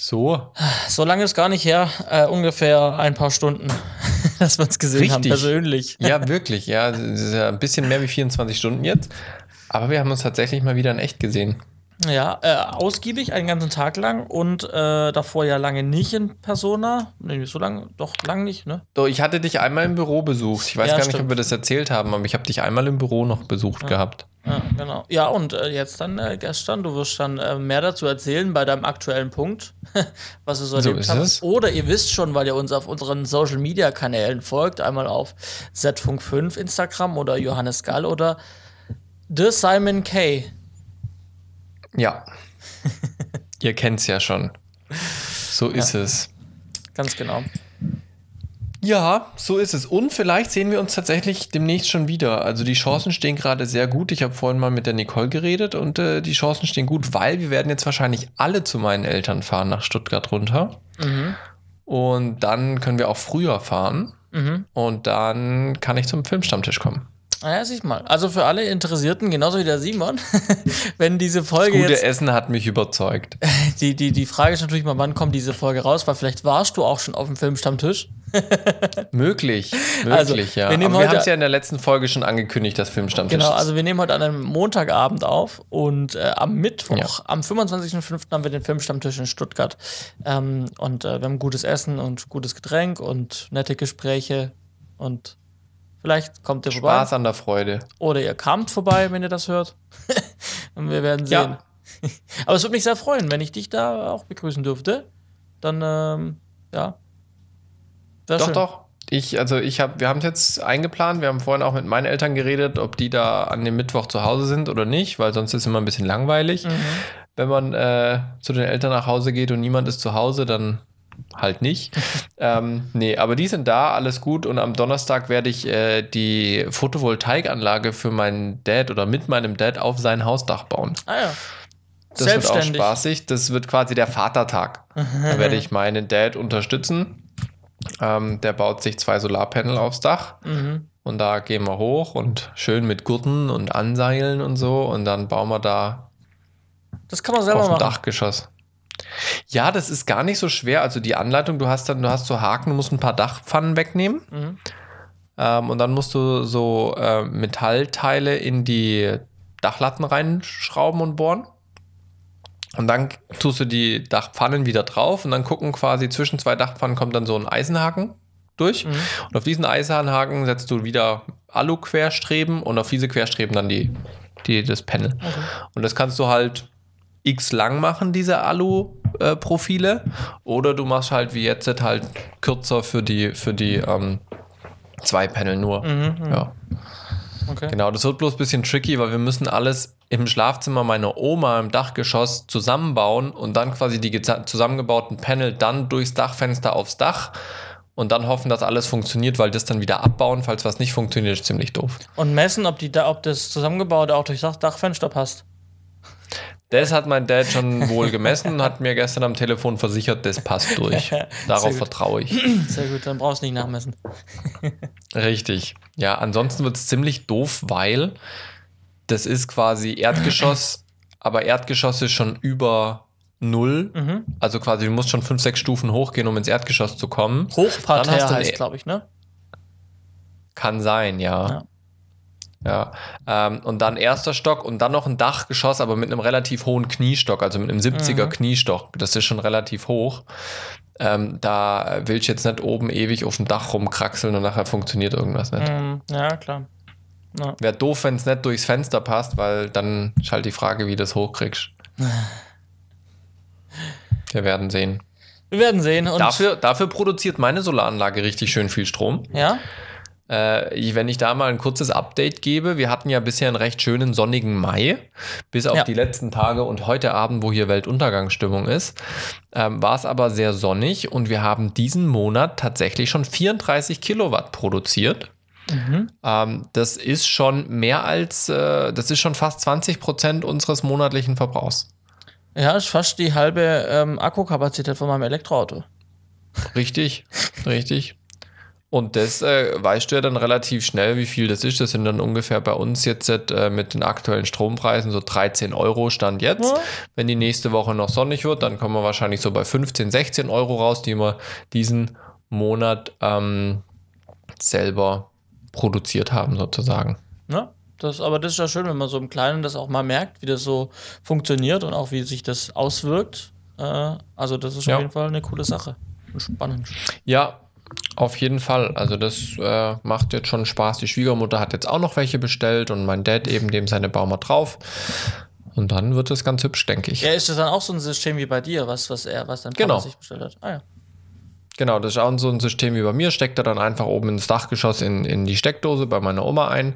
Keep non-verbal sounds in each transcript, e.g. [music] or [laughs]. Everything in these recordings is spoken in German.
So. So lange ist gar nicht her, äh, ungefähr ein paar Stunden, [laughs] dass wir uns gesehen Richtig. haben, persönlich. Ja, wirklich. Ja, ist ja ein bisschen mehr wie 24 Stunden jetzt. Aber wir haben uns tatsächlich mal wieder in echt gesehen. Ja, äh, ausgiebig, einen ganzen Tag lang und äh, davor ja lange nicht in Persona. Nee, so lange, doch lang nicht, ne? Doch, ich hatte dich einmal im Büro besucht. Ich weiß Ja, gar nicht, stimmt. ob wir das erzählt haben, aber ich habe dich einmal im Büro noch besucht gehabt. Ja, genau. Ja, und äh, jetzt dann äh, gestern, du wirst dann äh, mehr dazu erzählen bei deinem aktuellen Punkt, [laughs] was wir so So erlebt haben. es. Oder ihr wisst schon, weil ihr uns auf unseren Social Media Kanälen folgt, einmal auf Zfunk5 Instagram oder Johannes Gall oder The Simon K. Ja. [laughs] Ihr kennt's ja schon. So ist es. Ganz genau. Ja, so ist es. Und vielleicht sehen wir uns tatsächlich demnächst schon wieder. Also die Chancen stehen gerade sehr gut. Ich habe vorhin mal mit der Nicole geredet und äh, die Chancen stehen gut, weil wir werden jetzt wahrscheinlich alle zu meinen Eltern fahren nach Stuttgart runter. Und dann können wir auch früher fahren. Und dann kann ich zum Filmstammtisch kommen. Naja, sieh mal. Also für alle Interessierten, genauso wie der Simon, [laughs] wenn diese Folge Gute jetzt. Essen hat mich überzeugt. [laughs] Die, die, die Frage ist natürlich mal, wann kommt diese Folge raus, weil vielleicht warst du auch schon auf dem Filmstammtisch. Möglich, [laughs] möglich, Also, ja. wir wir haben es ja in der letzten Folge schon angekündigt, das Filmstammtisch. Genau, also wir nehmen heute an einem Montagabend auf und äh, am Mittwoch, Ja. am 25.05. haben wir den Filmstammtisch in Stuttgart. Ähm, und äh, wir haben gutes Essen und gutes Getränk und nette Gespräche und vielleicht kommt ihr vorbei. Spaß an der Freude. Oder ihr kamt vorbei, wenn ihr das hört. [laughs] und wir werden sehen. Ja. [laughs] Aber es würde mich sehr freuen, wenn ich dich da auch begrüßen dürfte. Dann, ähm, ja. Wär Doch, schön. doch. Ich, also ich habe, wir haben es jetzt eingeplant. Wir haben vorhin auch mit meinen Eltern geredet, ob die da an dem Mittwoch zu Hause sind oder nicht, weil sonst ist es immer ein bisschen langweilig. Mhm. Wenn man äh, zu den Eltern nach Hause geht und niemand ist zu Hause, dann halt nicht. [laughs] ähm, nee, aber die sind da, alles gut. Und am Donnerstag werde ich äh, die Photovoltaikanlage für meinen Dad oder mit meinem Dad auf sein Hausdach bauen. Ah ja. Das wird auch spaßig. Das wird quasi der Vatertag. da werde ich meinen Dad unterstützen. Ähm, der baut sich zwei Solarpanel aufs Dach. Mhm. Und da gehen wir hoch und schön mit Gurten und Anseilen und so. Und dann bauen wir da Das kann man selber auf dem machen. Dachgeschoss. Ja, das ist gar nicht so schwer. Also die Anleitung, du hast dann, du hast so Haken, du musst ein paar Dachpfannen wegnehmen. Mhm. Ähm, und dann musst du so äh, Metallteile in die Dachlatten reinschrauben und bohren. Und dann tust du die Dachpfannen wieder drauf und dann gucken quasi zwischen zwei Dachpfannen kommt dann so ein Eisenhaken durch. Mhm. Und auf diesen Eisenhaken setzt du wieder Alu-Querstreben und auf diese Querstreben dann die, die, das Panel. Und das kannst du halt x lang machen, diese Alu-Profile. Oder du machst halt wie jetzt halt kürzer für die, für die ähm, zwei Panel nur. Ja. Okay. Genau, das wird bloß ein bisschen tricky, weil wir müssen alles im Schlafzimmer meiner Oma im Dachgeschoss zusammenbauen und dann quasi die zusammengebauten Panel dann durchs Dachfenster aufs Dach und dann hoffen, dass alles funktioniert, weil das dann wieder abbauen, falls was nicht funktioniert, ist ziemlich doof. Und messen, ob, die, ob das Zusammengebaute auch durch Dach, Dachfenster passt. Das hat mein Dad schon wohl gemessen und hat mir gestern am Telefon versichert, das passt durch. [laughs] Darauf vertraue ich. [clears throat] Sehr gut, dann brauchst du nicht nachmessen. [laughs] Richtig. Ja, ansonsten wird es ziemlich doof, weil das ist quasi Erdgeschoss, [clears throat] aber Erdgeschoss ist schon über null. Mhm. Also quasi, du musst schon fünf, sechs Stufen hochgehen, um ins Erdgeschoss zu kommen. Hochparterre heißt, glaube ich, ne? Kann sein, ja. Ja. Ähm, und dann erster Stock und dann noch ein Dachgeschoss, aber mit einem relativ hohen Kniestock, also mit einem 70er Mhm. Kniestock. Das ist schon relativ hoch. Ähm, da will ich jetzt nicht oben ewig auf dem Dach rumkraxeln und nachher funktioniert irgendwas nicht. Mhm. Ja, klar. Ja. Wäre doof, wenn es nicht durchs Fenster passt, weil dann ist halt die Frage, wie du das hochkriegst. [laughs] Wir werden sehen. Wir werden sehen. Und Dafür, dafür produziert meine Solaranlage richtig schön viel Strom. Ja? Äh, wenn ich da mal ein kurzes Update gebe, wir hatten ja bisher einen recht schönen sonnigen Mai, bis auf Ja. die letzten Tage und heute Abend, wo hier Weltuntergangsstimmung ist, ähm, war es aber sehr sonnig und wir haben diesen Monat tatsächlich schon 34 Kilowatt produziert. Mhm. Ähm, das ist schon mehr als, äh, das ist schon fast 20 Prozent unseres monatlichen Verbrauchs. Ja, ist fast die halbe ähm, Akkukapazität von meinem Elektroauto. Richtig, richtig. Und das äh, weißt du ja dann relativ schnell, wie viel das ist. Das sind dann ungefähr bei uns jetzt äh, mit den aktuellen Strompreisen so 13 Euro Stand jetzt. Ja. Wenn die nächste Woche noch sonnig wird, dann kommen wir wahrscheinlich so bei 15, 16 Euro raus, die wir diesen Monat ähm, selber produziert haben, sozusagen. Ja, das, aber das ist ja schön, wenn man so im Kleinen das auch mal merkt, wie das so funktioniert und auch wie sich das auswirkt. Äh, also, das ist ja. auf jeden Fall eine coole Sache. spannend. Ja, auf jeden Fall. Also das äh, macht jetzt schon Spaß. Die Schwiegermutter hat jetzt auch noch welche bestellt und mein Dad eben dem seine Baumer drauf. Und dann wird es ganz hübsch, denke ich. Ja, ist das dann auch so ein System wie bei dir, was, was er, was dein Papa genau. sich bestellt hat? Ah ja. Genau, das ist auch so ein System wie bei mir. Steckt er dann einfach oben ins Dachgeschoss in, in die Steckdose bei meiner Oma ein.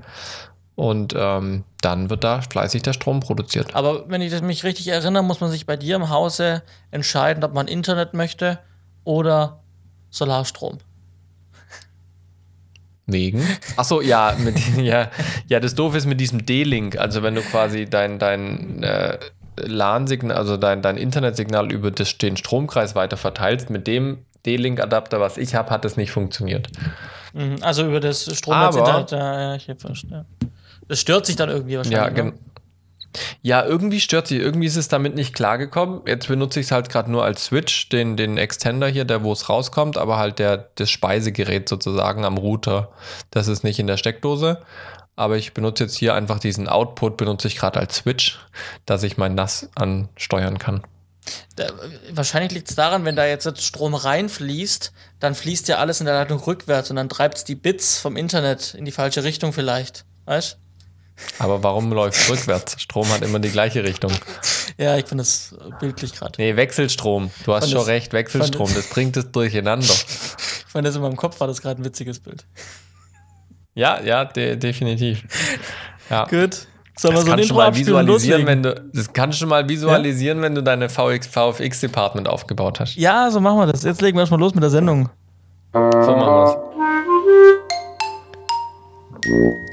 Und ähm, dann wird da fleißig der Strom produziert. Aber wenn ich mich richtig erinnere, muss man sich bei dir im Hause entscheiden, ob man Internet möchte oder Solarstrom. Wegen? Achso, ja, mit, [laughs] ja, ja, das Doof ist mit diesem D-Link. Also wenn du quasi dein, dein äh, LAN-Signal, also dein, dein Internetsignal über das, den Stromkreis weiter verteilst, mit dem D-Link-Adapter, was ich habe, hat das nicht funktioniert. Mhm, also über das Stromnetz, ja, ich ja. Das stört sich dann irgendwie wahrscheinlich. Ja, genau. Ja, irgendwie stört sie. Irgendwie ist es damit nicht klargekommen. Jetzt benutze ich es halt gerade nur als Switch, den, den Extender hier, der wo es rauskommt, aber halt der, das Speisegerät sozusagen am Router. Das ist nicht in der Steckdose. Aber ich benutze jetzt hier einfach diesen Output, benutze ich gerade als Switch, dass ich mein NAS ansteuern kann. Da, wahrscheinlich liegt es daran, wenn da jetzt Strom reinfließt, dann fließt ja alles in der Leitung rückwärts und dann treibt es die Bits vom Internet in die falsche Richtung vielleicht. Weißt du? Aber warum läuft es rückwärts? Strom hat immer die gleiche Richtung. Ja, ich finde das bildlich gerade. Nee, Wechselstrom. Du hast schon das, recht, Wechselstrom. Das bringt es durcheinander. Ich fand das in meinem Kopf war das gerade ein witziges Bild. Ja, ja, de definitiv. Ja. Gut. Sollen wir so mal visualisieren, wenn du, das kannst du mal visualisieren, ja? wenn du deine VFX-Department aufgebaut hast. Ja, so machen wir das. Jetzt legen wir erstmal los mit der Sendung. So machen wir es.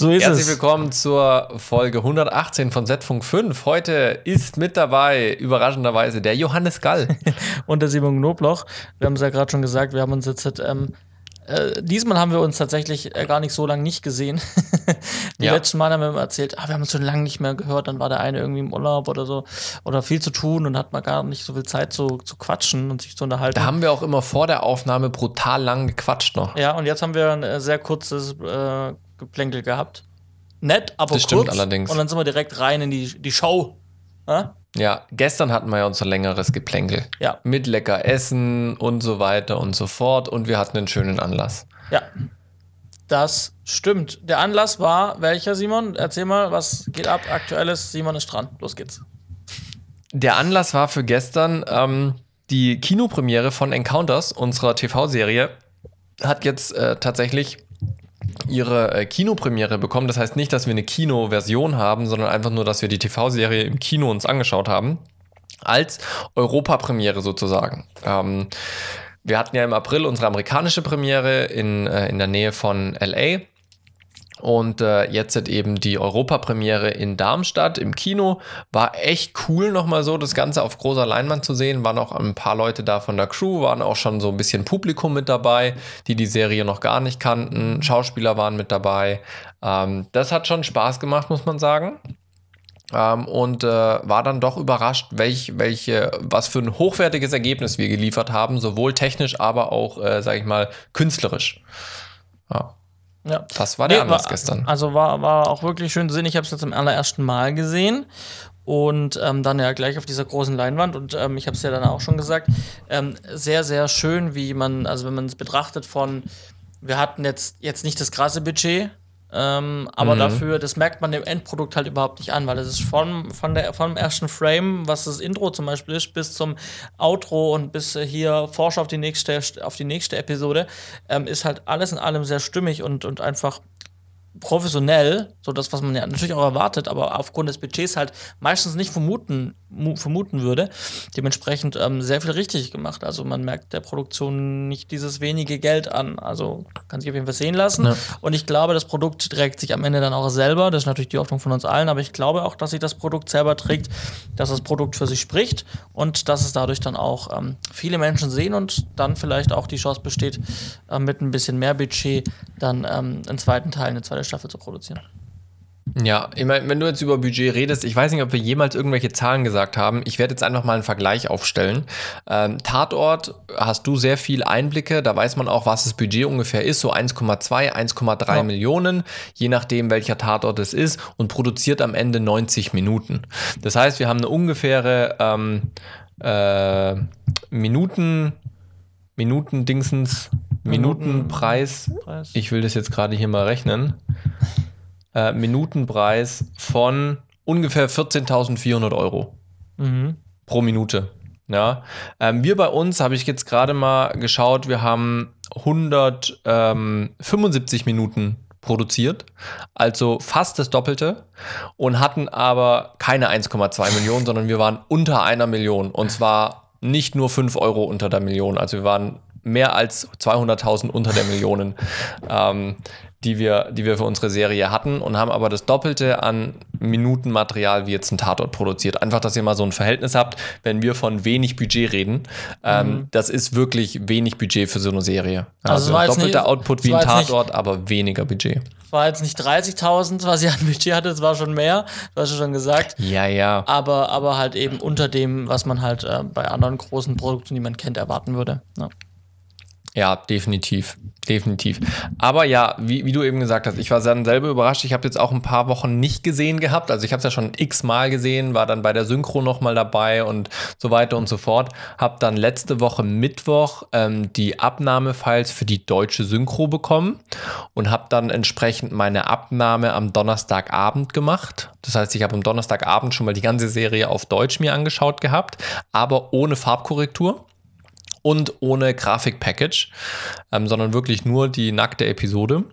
So ist Herzlich es. willkommen zur Folge 118 von Z-Funk 5. Heute ist mit dabei, überraschenderweise, der Johannes Gall. [laughs] Und der Simon Knobloch. Wir haben es ja gerade schon gesagt, wir haben uns jetzt ähm, äh, diesmal haben wir uns tatsächlich äh, gar nicht so lange nicht gesehen. [laughs] Die ja. letzten Mal haben wir immer erzählt, ah, wir haben uns schon lange nicht mehr gehört, dann war der eine irgendwie im Urlaub oder so oder viel zu tun und hat mal gar nicht so viel Zeit zu, zu quatschen und sich zu unterhalten. Da haben wir auch immer vor der Aufnahme brutal lang gequatscht noch. Ja, und jetzt haben wir ein äh, sehr kurzes äh, Geplänkel gehabt. Nett, aber das kurz. allerdings. Und dann sind wir direkt rein in die, die Show. Ja? ja, gestern hatten wir ja unser längeres Geplänkel. Ja. Mit lecker Essen und so weiter und so fort. Und wir hatten einen schönen Anlass. Ja. Das stimmt. Der Anlass war welcher, Simon? Erzähl mal, was geht ab? Aktuelles, Simon ist dran. Los geht's. Der Anlass war für gestern ähm, die Kinopremiere von Encounters, unserer TV-Serie, hat jetzt äh, tatsächlich ihre äh, Kinopremiere bekommen. Das heißt nicht, dass wir eine Kino-Version haben, sondern einfach nur, dass wir die TV-Serie im Kino uns angeschaut haben. Als Europapremiere sozusagen. Ähm, wir hatten ja im April unsere amerikanische Premiere in, äh, in der Nähe von LA. Und äh, jetzt eben die Europapremiere in Darmstadt im Kino. War echt cool, nochmal so das Ganze auf großer Leinwand zu sehen. Waren auch ein paar Leute da von der Crew, waren auch schon so ein bisschen Publikum mit dabei, die die Serie noch gar nicht kannten. Schauspieler waren mit dabei. Ähm, das hat schon Spaß gemacht, muss man sagen. Ähm, und äh, war dann doch überrascht, welch, welche, was für ein hochwertiges Ergebnis wir geliefert haben, sowohl technisch, aber auch, äh, sag ich mal, künstlerisch. Ja. Ja. Das war der nee, Anlass war, gestern. Also war, war auch wirklich schön zu sehen. Ich habe es jetzt zum allerersten Mal gesehen und ähm, dann ja gleich auf dieser großen Leinwand und ähm, ich habe es ja dann auch schon gesagt, ähm, sehr, sehr schön, wie man, also wenn man es betrachtet von, wir hatten jetzt, jetzt nicht das krasse Budget, ähm, aber mhm. dafür, das merkt man dem Endprodukt halt überhaupt nicht an, weil das ist von, von der, vom ersten Frame, was das Intro zum Beispiel ist, bis zum Outro und bis hier Forsch auf die nächste, auf die nächste Episode, ähm, ist halt alles in allem sehr stimmig und, und einfach professionell, so das, was man ja natürlich auch erwartet, aber aufgrund des Budgets halt meistens nicht vermuten, vermuten würde. Dementsprechend ähm, sehr viel richtig gemacht. Also man merkt der Produktion nicht dieses wenige Geld an. Also kann sich auf jeden Fall sehen lassen. Ja. Und ich glaube, das Produkt trägt sich am Ende dann auch selber. Das ist natürlich die Hoffnung von uns allen, aber ich glaube auch, dass sich das Produkt selber trägt, dass das Produkt für sich spricht und dass es dadurch dann auch ähm, viele Menschen sehen und dann vielleicht auch die Chance besteht, äh, mit ein bisschen mehr Budget dann ähm, einen zweiten Teil, eine zweite Staffel zu produzieren. Ja, ich meine, wenn du jetzt über Budget redest, ich weiß nicht, ob wir jemals irgendwelche Zahlen gesagt haben. Ich werde jetzt einfach mal einen Vergleich aufstellen. Ähm, Tatort hast du sehr viel Einblicke, da weiß man auch, was das Budget ungefähr ist, so 1,2, 1,3 ja. Millionen, je nachdem, welcher Tatort es ist und produziert am Ende 90 Minuten. Das heißt, wir haben eine ungefähre ähm, äh, Minuten, Minuten-Dingsens, Minutenpreis. Ich will das jetzt gerade hier mal rechnen äh, Minutenpreis von ungefähr 14.400 Euro mhm. pro Minute. Ja, ähm, wir bei uns habe ich jetzt gerade mal geschaut, wir haben 175 ähm, Minuten produziert, also fast das Doppelte und hatten aber keine 1,2 Millionen, sondern wir waren unter einer Million und zwar nicht nur 5 Euro unter der Million, also wir waren mehr als 200.000 unter der Million. Ähm, die wir, die wir für unsere Serie hatten und haben aber das Doppelte an Minutenmaterial wie jetzt ein Tatort produziert. Einfach, dass ihr mal so ein Verhältnis habt, wenn wir von wenig Budget reden. Ähm, mhm. das ist wirklich wenig Budget für so eine Serie. Also, also doppelter Output wie ein Tatort, nicht, aber weniger Budget. War jetzt nicht 30.000, was ihr an Budget hatte, es war schon mehr, du hast du schon gesagt. Ja, ja. Aber, aber halt eben unter dem, was man halt äh, bei anderen großen Produkten, die man kennt, erwarten würde. Ja. Ja, definitiv. Definitiv. Aber ja, wie, wie du eben gesagt hast, ich war dann selber überrascht. Ich habe jetzt auch ein paar Wochen nicht gesehen gehabt. Also ich habe es ja schon x-mal gesehen, war dann bei der Synchro nochmal dabei und so weiter und so fort. Habe dann letzte Woche Mittwoch ähm, die Abnahmefiles für die deutsche Synchro bekommen und habe dann entsprechend meine Abnahme am Donnerstagabend gemacht. Das heißt, ich habe am Donnerstagabend schon mal die ganze Serie auf Deutsch mir angeschaut gehabt, aber ohne Farbkorrektur und ohne Grafikpackage, ähm, sondern wirklich nur die nackte Episode.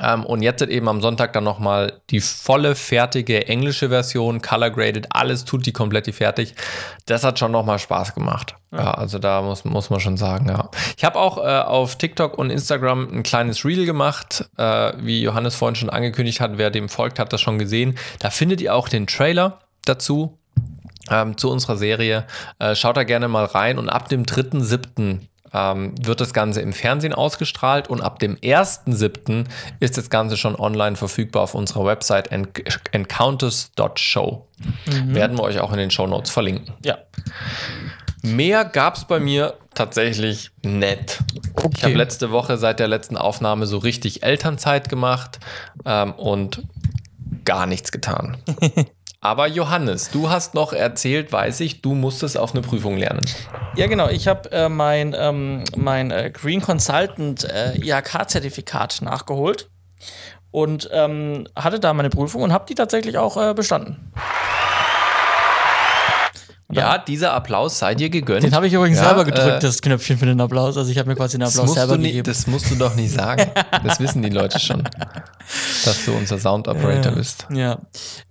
Ähm, und jetzt eben am Sonntag dann nochmal die volle, fertige englische Version, color graded, alles tut die komplett fertig. Das hat schon nochmal Spaß gemacht. Ja. ja. also da muss, muss man schon sagen, ja. Ich habe auch äh, auf TikTok und Instagram ein kleines Reel gemacht, äh, wie Johannes vorhin schon angekündigt hat. Wer dem folgt, hat das schon gesehen. Da findet ihr auch den Trailer dazu ähm, zu unserer Serie. Äh, schaut da gerne mal rein und ab dem 3.7. Ähm, wird das Ganze im Fernsehen ausgestrahlt und ab dem 1.7. ist das Ganze schon online verfügbar auf unserer Website encounters.show. Mhm. Werden wir euch auch in den Show Notes verlinken. Ja. Mehr gab es bei mir tatsächlich nett. Okay. Ich habe letzte Woche seit der letzten Aufnahme so richtig Elternzeit gemacht ähm, und gar nichts getan. [laughs] Aber Johannes, du hast noch erzählt, weiß ich, du musstest auf eine Prüfung lernen. Ja, genau. Ich habe äh, mein, ähm, mein äh, Green Consultant äh, IHK-Zertifikat nachgeholt und ähm, hatte da meine Prüfung und habe die tatsächlich auch äh, bestanden. Ja, dieser Applaus sei dir gegönnt. Den habe ich übrigens ja, selber gedrückt, äh, das Knöpfchen für den Applaus. Also ich habe mir quasi den Applaus selber nie, gegeben. Das musst du doch nicht sagen. [laughs] das wissen die Leute schon, dass du unser Sound Operator äh, bist. Ja,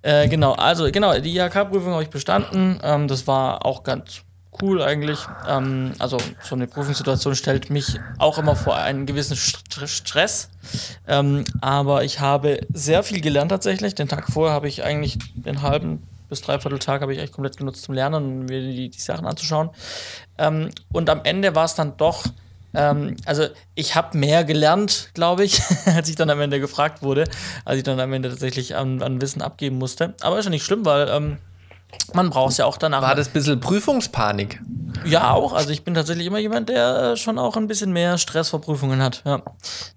äh, genau. Also genau, die IHK-Prüfung habe ich bestanden. Ähm, das war auch ganz cool eigentlich. Ähm, also so eine Prüfungssituation stellt mich auch immer vor einen gewissen St Stress. Ähm, aber ich habe sehr viel gelernt tatsächlich. Den Tag vorher habe ich eigentlich den halben bis dreiviertel Tag habe ich echt komplett genutzt zum Lernen und mir die, die Sachen anzuschauen. Ähm, und am Ende war es dann doch, ähm, also ich habe mehr gelernt, glaube ich, [laughs] als ich dann am Ende gefragt wurde, als ich dann am Ende tatsächlich an, an Wissen abgeben musste. Aber ist ja nicht schlimm, weil ähm, man braucht es ja auch danach. War das ein bisschen Prüfungspanik? Ja, auch. Also ich bin tatsächlich immer jemand, der äh, schon auch ein bisschen mehr Stress vor Prüfungen hat. Ja.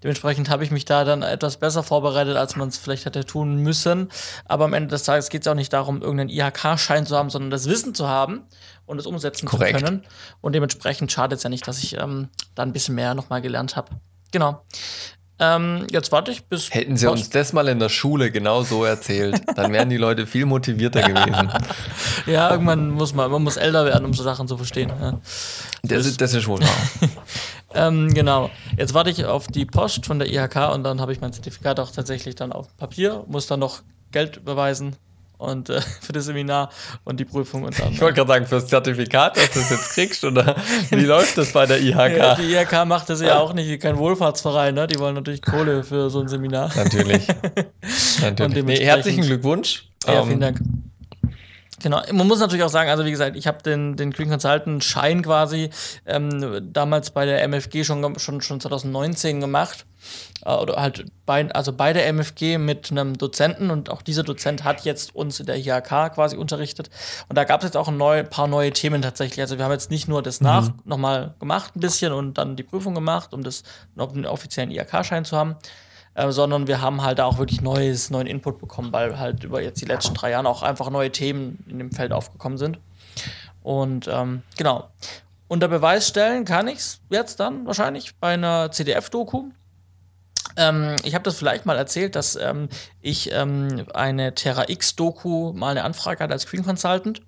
Dementsprechend habe ich mich da dann etwas besser vorbereitet, als man es vielleicht hätte tun müssen. Aber am Ende des Tages geht es auch nicht darum, irgendeinen IHK-Schein zu haben, sondern das Wissen zu haben und es umsetzen Korrekt. zu können. Und dementsprechend schadet es ja nicht, dass ich ähm, da ein bisschen mehr nochmal gelernt habe. Genau. Ähm, jetzt warte ich bis. Hätten sie uns das mal in der Schule genau so erzählt, dann wären die Leute viel motivierter [laughs] gewesen. ja, irgendwann muss man, man muss älter werden, um so Sachen zu verstehen. Ja. Das, ist, das ist wohl wahr. [laughs] ähm, genau. Jetzt warte ich auf die Post von der IHK und dann habe ich mein Zertifikat auch tatsächlich dann auf Papier, muss dann noch Geld überweisen und äh, [laughs] für das Seminar und die Prüfung und dann. Ich wollte gerade sagen, fürs Zertifikat, dass du es jetzt kriegst, oder [laughs] wie läuft das bei der [laughs] IHK? Die IHK macht das ja auch nicht, kein Wohlfahrtsverein, ne? Die wollen natürlich Kohle für so ein Seminar. Natürlich. natürlich. Nee, herzlichen Glückwunsch. Ja, vielen ähm, Dank. Genau, man muss natürlich auch sagen, also wie gesagt, ich habe den, den Green Consultant Schein quasi ähm, damals bei der MFG schon, schon, schon 2019 gemacht. Äh, oder halt bei, also bei der MFG mit einem Dozenten und auch dieser Dozent hat jetzt uns in der IHK quasi unterrichtet. Und da gab es jetzt auch ein neu, paar neue Themen tatsächlich. Also wir haben jetzt nicht nur das mhm. nach nochmal gemacht ein bisschen und dann die Prüfung gemacht, um das um den offiziellen IHK-Schein zu haben, äh, sondern wir haben halt auch wirklich neues, neuen Input bekommen, weil halt über jetzt die letzten drei Jahre auch einfach neue Themen in dem Feld aufgekommen sind. Und ähm, genau. Unter Beweis stellen kann ich es jetzt dann wahrscheinlich bei einer CDF-Doku. Ähm, ich habe das vielleicht mal erzählt, dass ähm, ich ähm, eine Terra X-Doku mal eine Anfrage hatte als Screen Consultant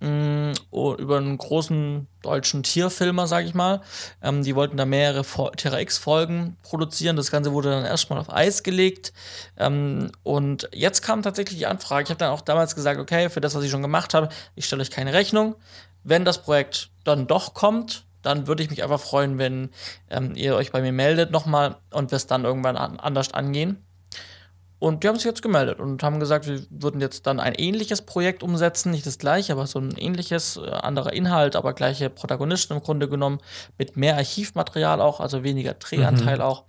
mm, über einen großen deutschen Tierfilmer, sage ich mal. Ähm, die wollten da mehrere Terra X-Folgen produzieren. Das Ganze wurde dann erstmal auf Eis gelegt. Ähm, und jetzt kam tatsächlich die Anfrage. Ich habe dann auch damals gesagt, okay, für das, was ich schon gemacht habe, ich stelle euch keine Rechnung. Wenn das Projekt dann doch kommt, dann würde ich mich einfach freuen, wenn ähm, ihr euch bei mir meldet nochmal und wir es dann irgendwann an anders angehen. Und die haben sich jetzt gemeldet und haben gesagt, wir würden jetzt dann ein ähnliches Projekt umsetzen, nicht das gleiche, aber so ein ähnliches, äh, anderer Inhalt, aber gleiche Protagonisten im Grunde genommen, mit mehr Archivmaterial auch, also weniger Drehanteil mhm. auch.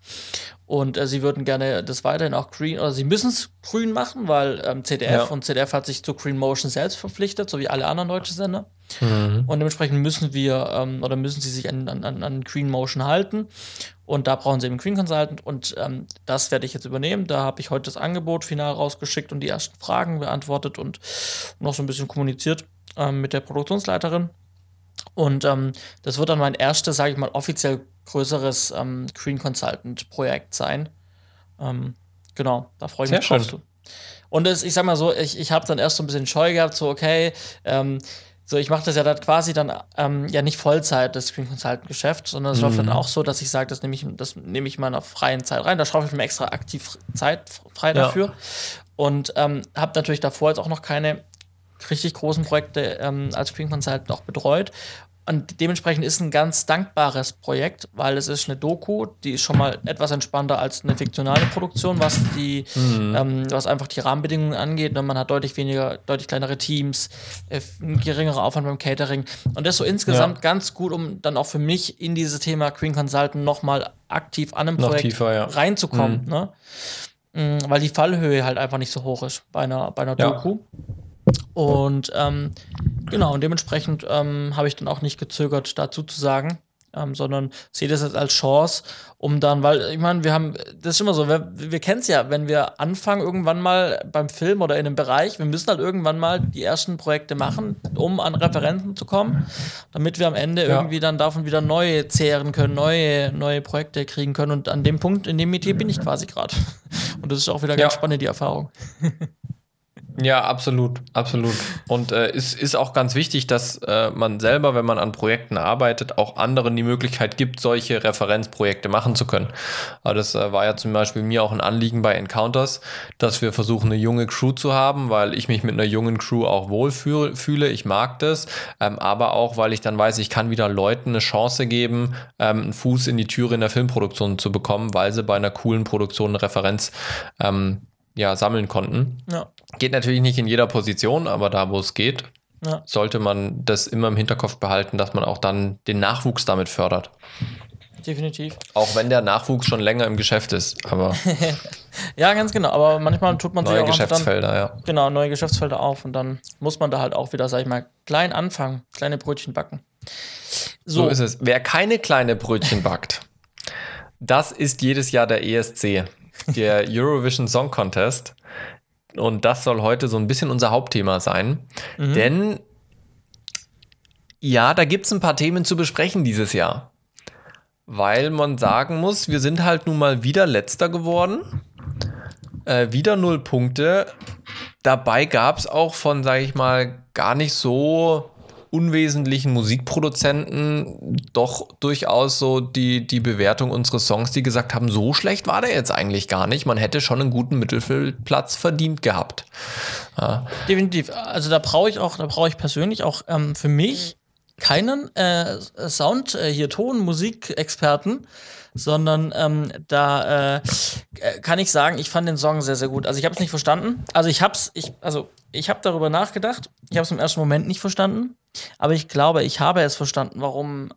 Und äh, sie würden gerne das weiterhin auch green, oder sie müssen es grün machen, weil ähm, CDF ja. und CDF hat sich zu Green Motion selbst verpflichtet, so wie alle anderen deutschen Sender. Mhm. Und dementsprechend müssen wir ähm, oder müssen sie sich an, an, an Green Motion halten. Und da brauchen sie eben Green Consultant. Und ähm, das werde ich jetzt übernehmen. Da habe ich heute das Angebot final rausgeschickt und die ersten Fragen beantwortet und noch so ein bisschen kommuniziert ähm, mit der Produktionsleiterin. Und ähm, das wird dann mein erstes, sage ich mal, offiziell größeres ähm, Green Consultant Projekt sein. Ähm, genau, da freue ich mich drauf. Schön. Und das, ich sag mal so, ich, ich habe dann erst so ein bisschen Scheu gehabt, so, okay, ähm, so, ich mache das ja dann quasi dann ähm, ja nicht Vollzeit, das Screen Consultant Geschäft, sondern es mhm. läuft dann auch so, dass ich sage, das nehme ich, das nehme ich meiner freien Zeit rein. Da schaue ich mir extra aktiv Zeit frei dafür. Ja. Und ähm, habe natürlich davor jetzt auch noch keine richtig großen Projekte ähm, als Screen Consultant auch betreut und dementsprechend ist ein ganz dankbares Projekt, weil es ist eine Doku, die ist schon mal etwas entspannter als eine fiktionale Produktion, was die, mhm. ähm, was einfach die Rahmenbedingungen angeht. Ne, man hat deutlich weniger, deutlich kleinere Teams, äh, ein geringerer Aufwand beim Catering. Und das so insgesamt ja. ganz gut, um dann auch für mich in dieses Thema Queen Consultant nochmal aktiv an einem Noch Projekt tiefer, ja. reinzukommen. Mhm. Ne? Mhm, weil die Fallhöhe halt einfach nicht so hoch ist bei einer, bei einer ja. Doku. Und ähm, genau, und dementsprechend ähm, habe ich dann auch nicht gezögert, dazu zu sagen, ähm, sondern sehe das jetzt als Chance, um dann, weil ich meine, wir haben, das ist immer so, wir, wir kennen es ja, wenn wir anfangen irgendwann mal beim Film oder in einem Bereich, wir müssen halt irgendwann mal die ersten Projekte machen, um an Referenten zu kommen, damit wir am Ende ja. irgendwie dann davon wieder neue zehren können, neue, neue Projekte kriegen können. Und an dem Punkt, in dem Metier bin ich quasi gerade. Und das ist auch wieder ganz ja. spannend, die Erfahrung. [laughs] Ja, absolut, absolut. Und äh, es ist auch ganz wichtig, dass äh, man selber, wenn man an Projekten arbeitet, auch anderen die Möglichkeit gibt, solche Referenzprojekte machen zu können. Aber das äh, war ja zum Beispiel mir auch ein Anliegen bei Encounters, dass wir versuchen, eine junge Crew zu haben, weil ich mich mit einer jungen Crew auch wohlfühle. Ich mag das, ähm, aber auch, weil ich dann weiß, ich kann wieder Leuten eine Chance geben, ähm, einen Fuß in die Türe in der Filmproduktion zu bekommen, weil sie bei einer coolen Produktion eine Referenz ähm, ja, sammeln konnten. Ja. Geht natürlich nicht in jeder Position, aber da, wo es geht, ja. sollte man das immer im Hinterkopf behalten, dass man auch dann den Nachwuchs damit fördert. Definitiv. Auch wenn der Nachwuchs schon länger im Geschäft ist, aber. [laughs] ja, ganz genau. Aber manchmal tut man neue sich auch Geschäftsfelder, dann, ja. Genau, neue Geschäftsfelder auf und dann muss man da halt auch wieder, sag ich mal, klein anfangen, kleine Brötchen backen. So, so ist es. Wer keine kleine Brötchen backt, das ist jedes Jahr der ESC der Eurovision Song Contest. Und das soll heute so ein bisschen unser Hauptthema sein. Mhm. Denn ja, da gibt es ein paar Themen zu besprechen dieses Jahr. Weil man sagen muss, wir sind halt nun mal wieder letzter geworden. Äh, wieder null Punkte. Dabei gab es auch von, sage ich mal, gar nicht so unwesentlichen Musikproduzenten doch durchaus so die, die Bewertung unseres Songs, die gesagt haben, so schlecht war der jetzt eigentlich gar nicht. Man hätte schon einen guten Mittelfeldplatz verdient gehabt. Ja. Definitiv. Also da brauche ich auch, da brauche ich persönlich auch ähm, für mich keinen äh, Sound, äh, hier Ton, Musikexperten, sondern ähm, da äh, kann ich sagen, ich fand den Song sehr, sehr gut. Also ich habe es nicht verstanden. Also ich habe es, ich, also ich habe darüber nachgedacht. Ich habe es im ersten Moment nicht verstanden, aber ich glaube, ich habe es verstanden, warum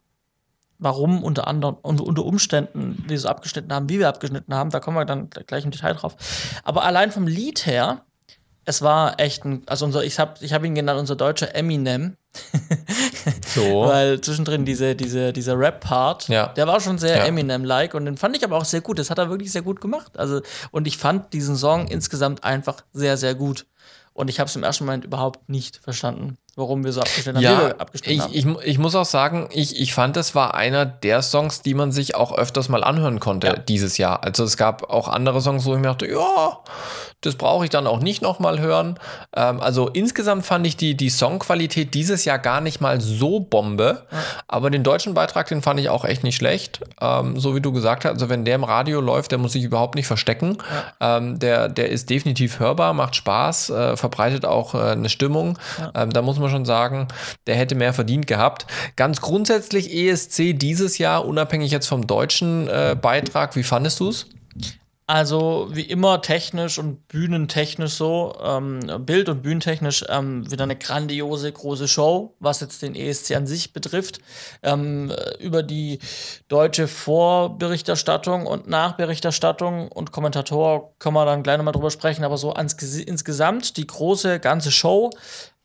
warum unter anderem unter Umständen wir so abgeschnitten haben, wie wir abgeschnitten haben. Da kommen wir dann gleich im Detail drauf. Aber allein vom Lied her es war echt ein, also unser, ich habe ich hab ihn genannt, unser deutscher Eminem. [laughs] so. [laughs] Weil zwischendrin diese, diese, dieser Rap-Part, ja. der war schon sehr ja. Eminem-like und den fand ich aber auch sehr gut. Das hat er wirklich sehr gut gemacht. Also, und ich fand diesen Song insgesamt einfach sehr, sehr gut. Und ich habe es im ersten Moment überhaupt nicht verstanden warum wir so abgeschnitten ja, haben. ich, haben. Ich, ich muss auch sagen, ich, ich fand, es war einer der Songs, die man sich auch öfters mal anhören konnte ja. dieses Jahr. Also es gab auch andere Songs, wo ich mir dachte, ja, das brauche ich dann auch nicht nochmal hören. Ähm, also insgesamt fand ich die, die Songqualität dieses Jahr gar nicht mal so Bombe. Ja. Aber den deutschen Beitrag, den fand ich auch echt nicht schlecht. Ähm, so wie du gesagt hast, also wenn der im Radio läuft, der muss sich überhaupt nicht verstecken. Ähm, der, der ist definitiv hörbar, macht Spaß, äh, verbreitet auch äh, eine Stimmung. Ähm, da muss man man schon sagen, der hätte mehr verdient gehabt. Ganz grundsätzlich ESC dieses Jahr, unabhängig jetzt vom deutschen äh, Beitrag, wie fandest du es? Also wie immer technisch und bühnentechnisch so, ähm, Bild- und bühnentechnisch ähm, wieder eine grandiose große Show, was jetzt den ESC an sich betrifft. Ähm, über die deutsche Vorberichterstattung und Nachberichterstattung und Kommentator können wir dann gleich nochmal drüber sprechen, aber so ans, insgesamt die große ganze Show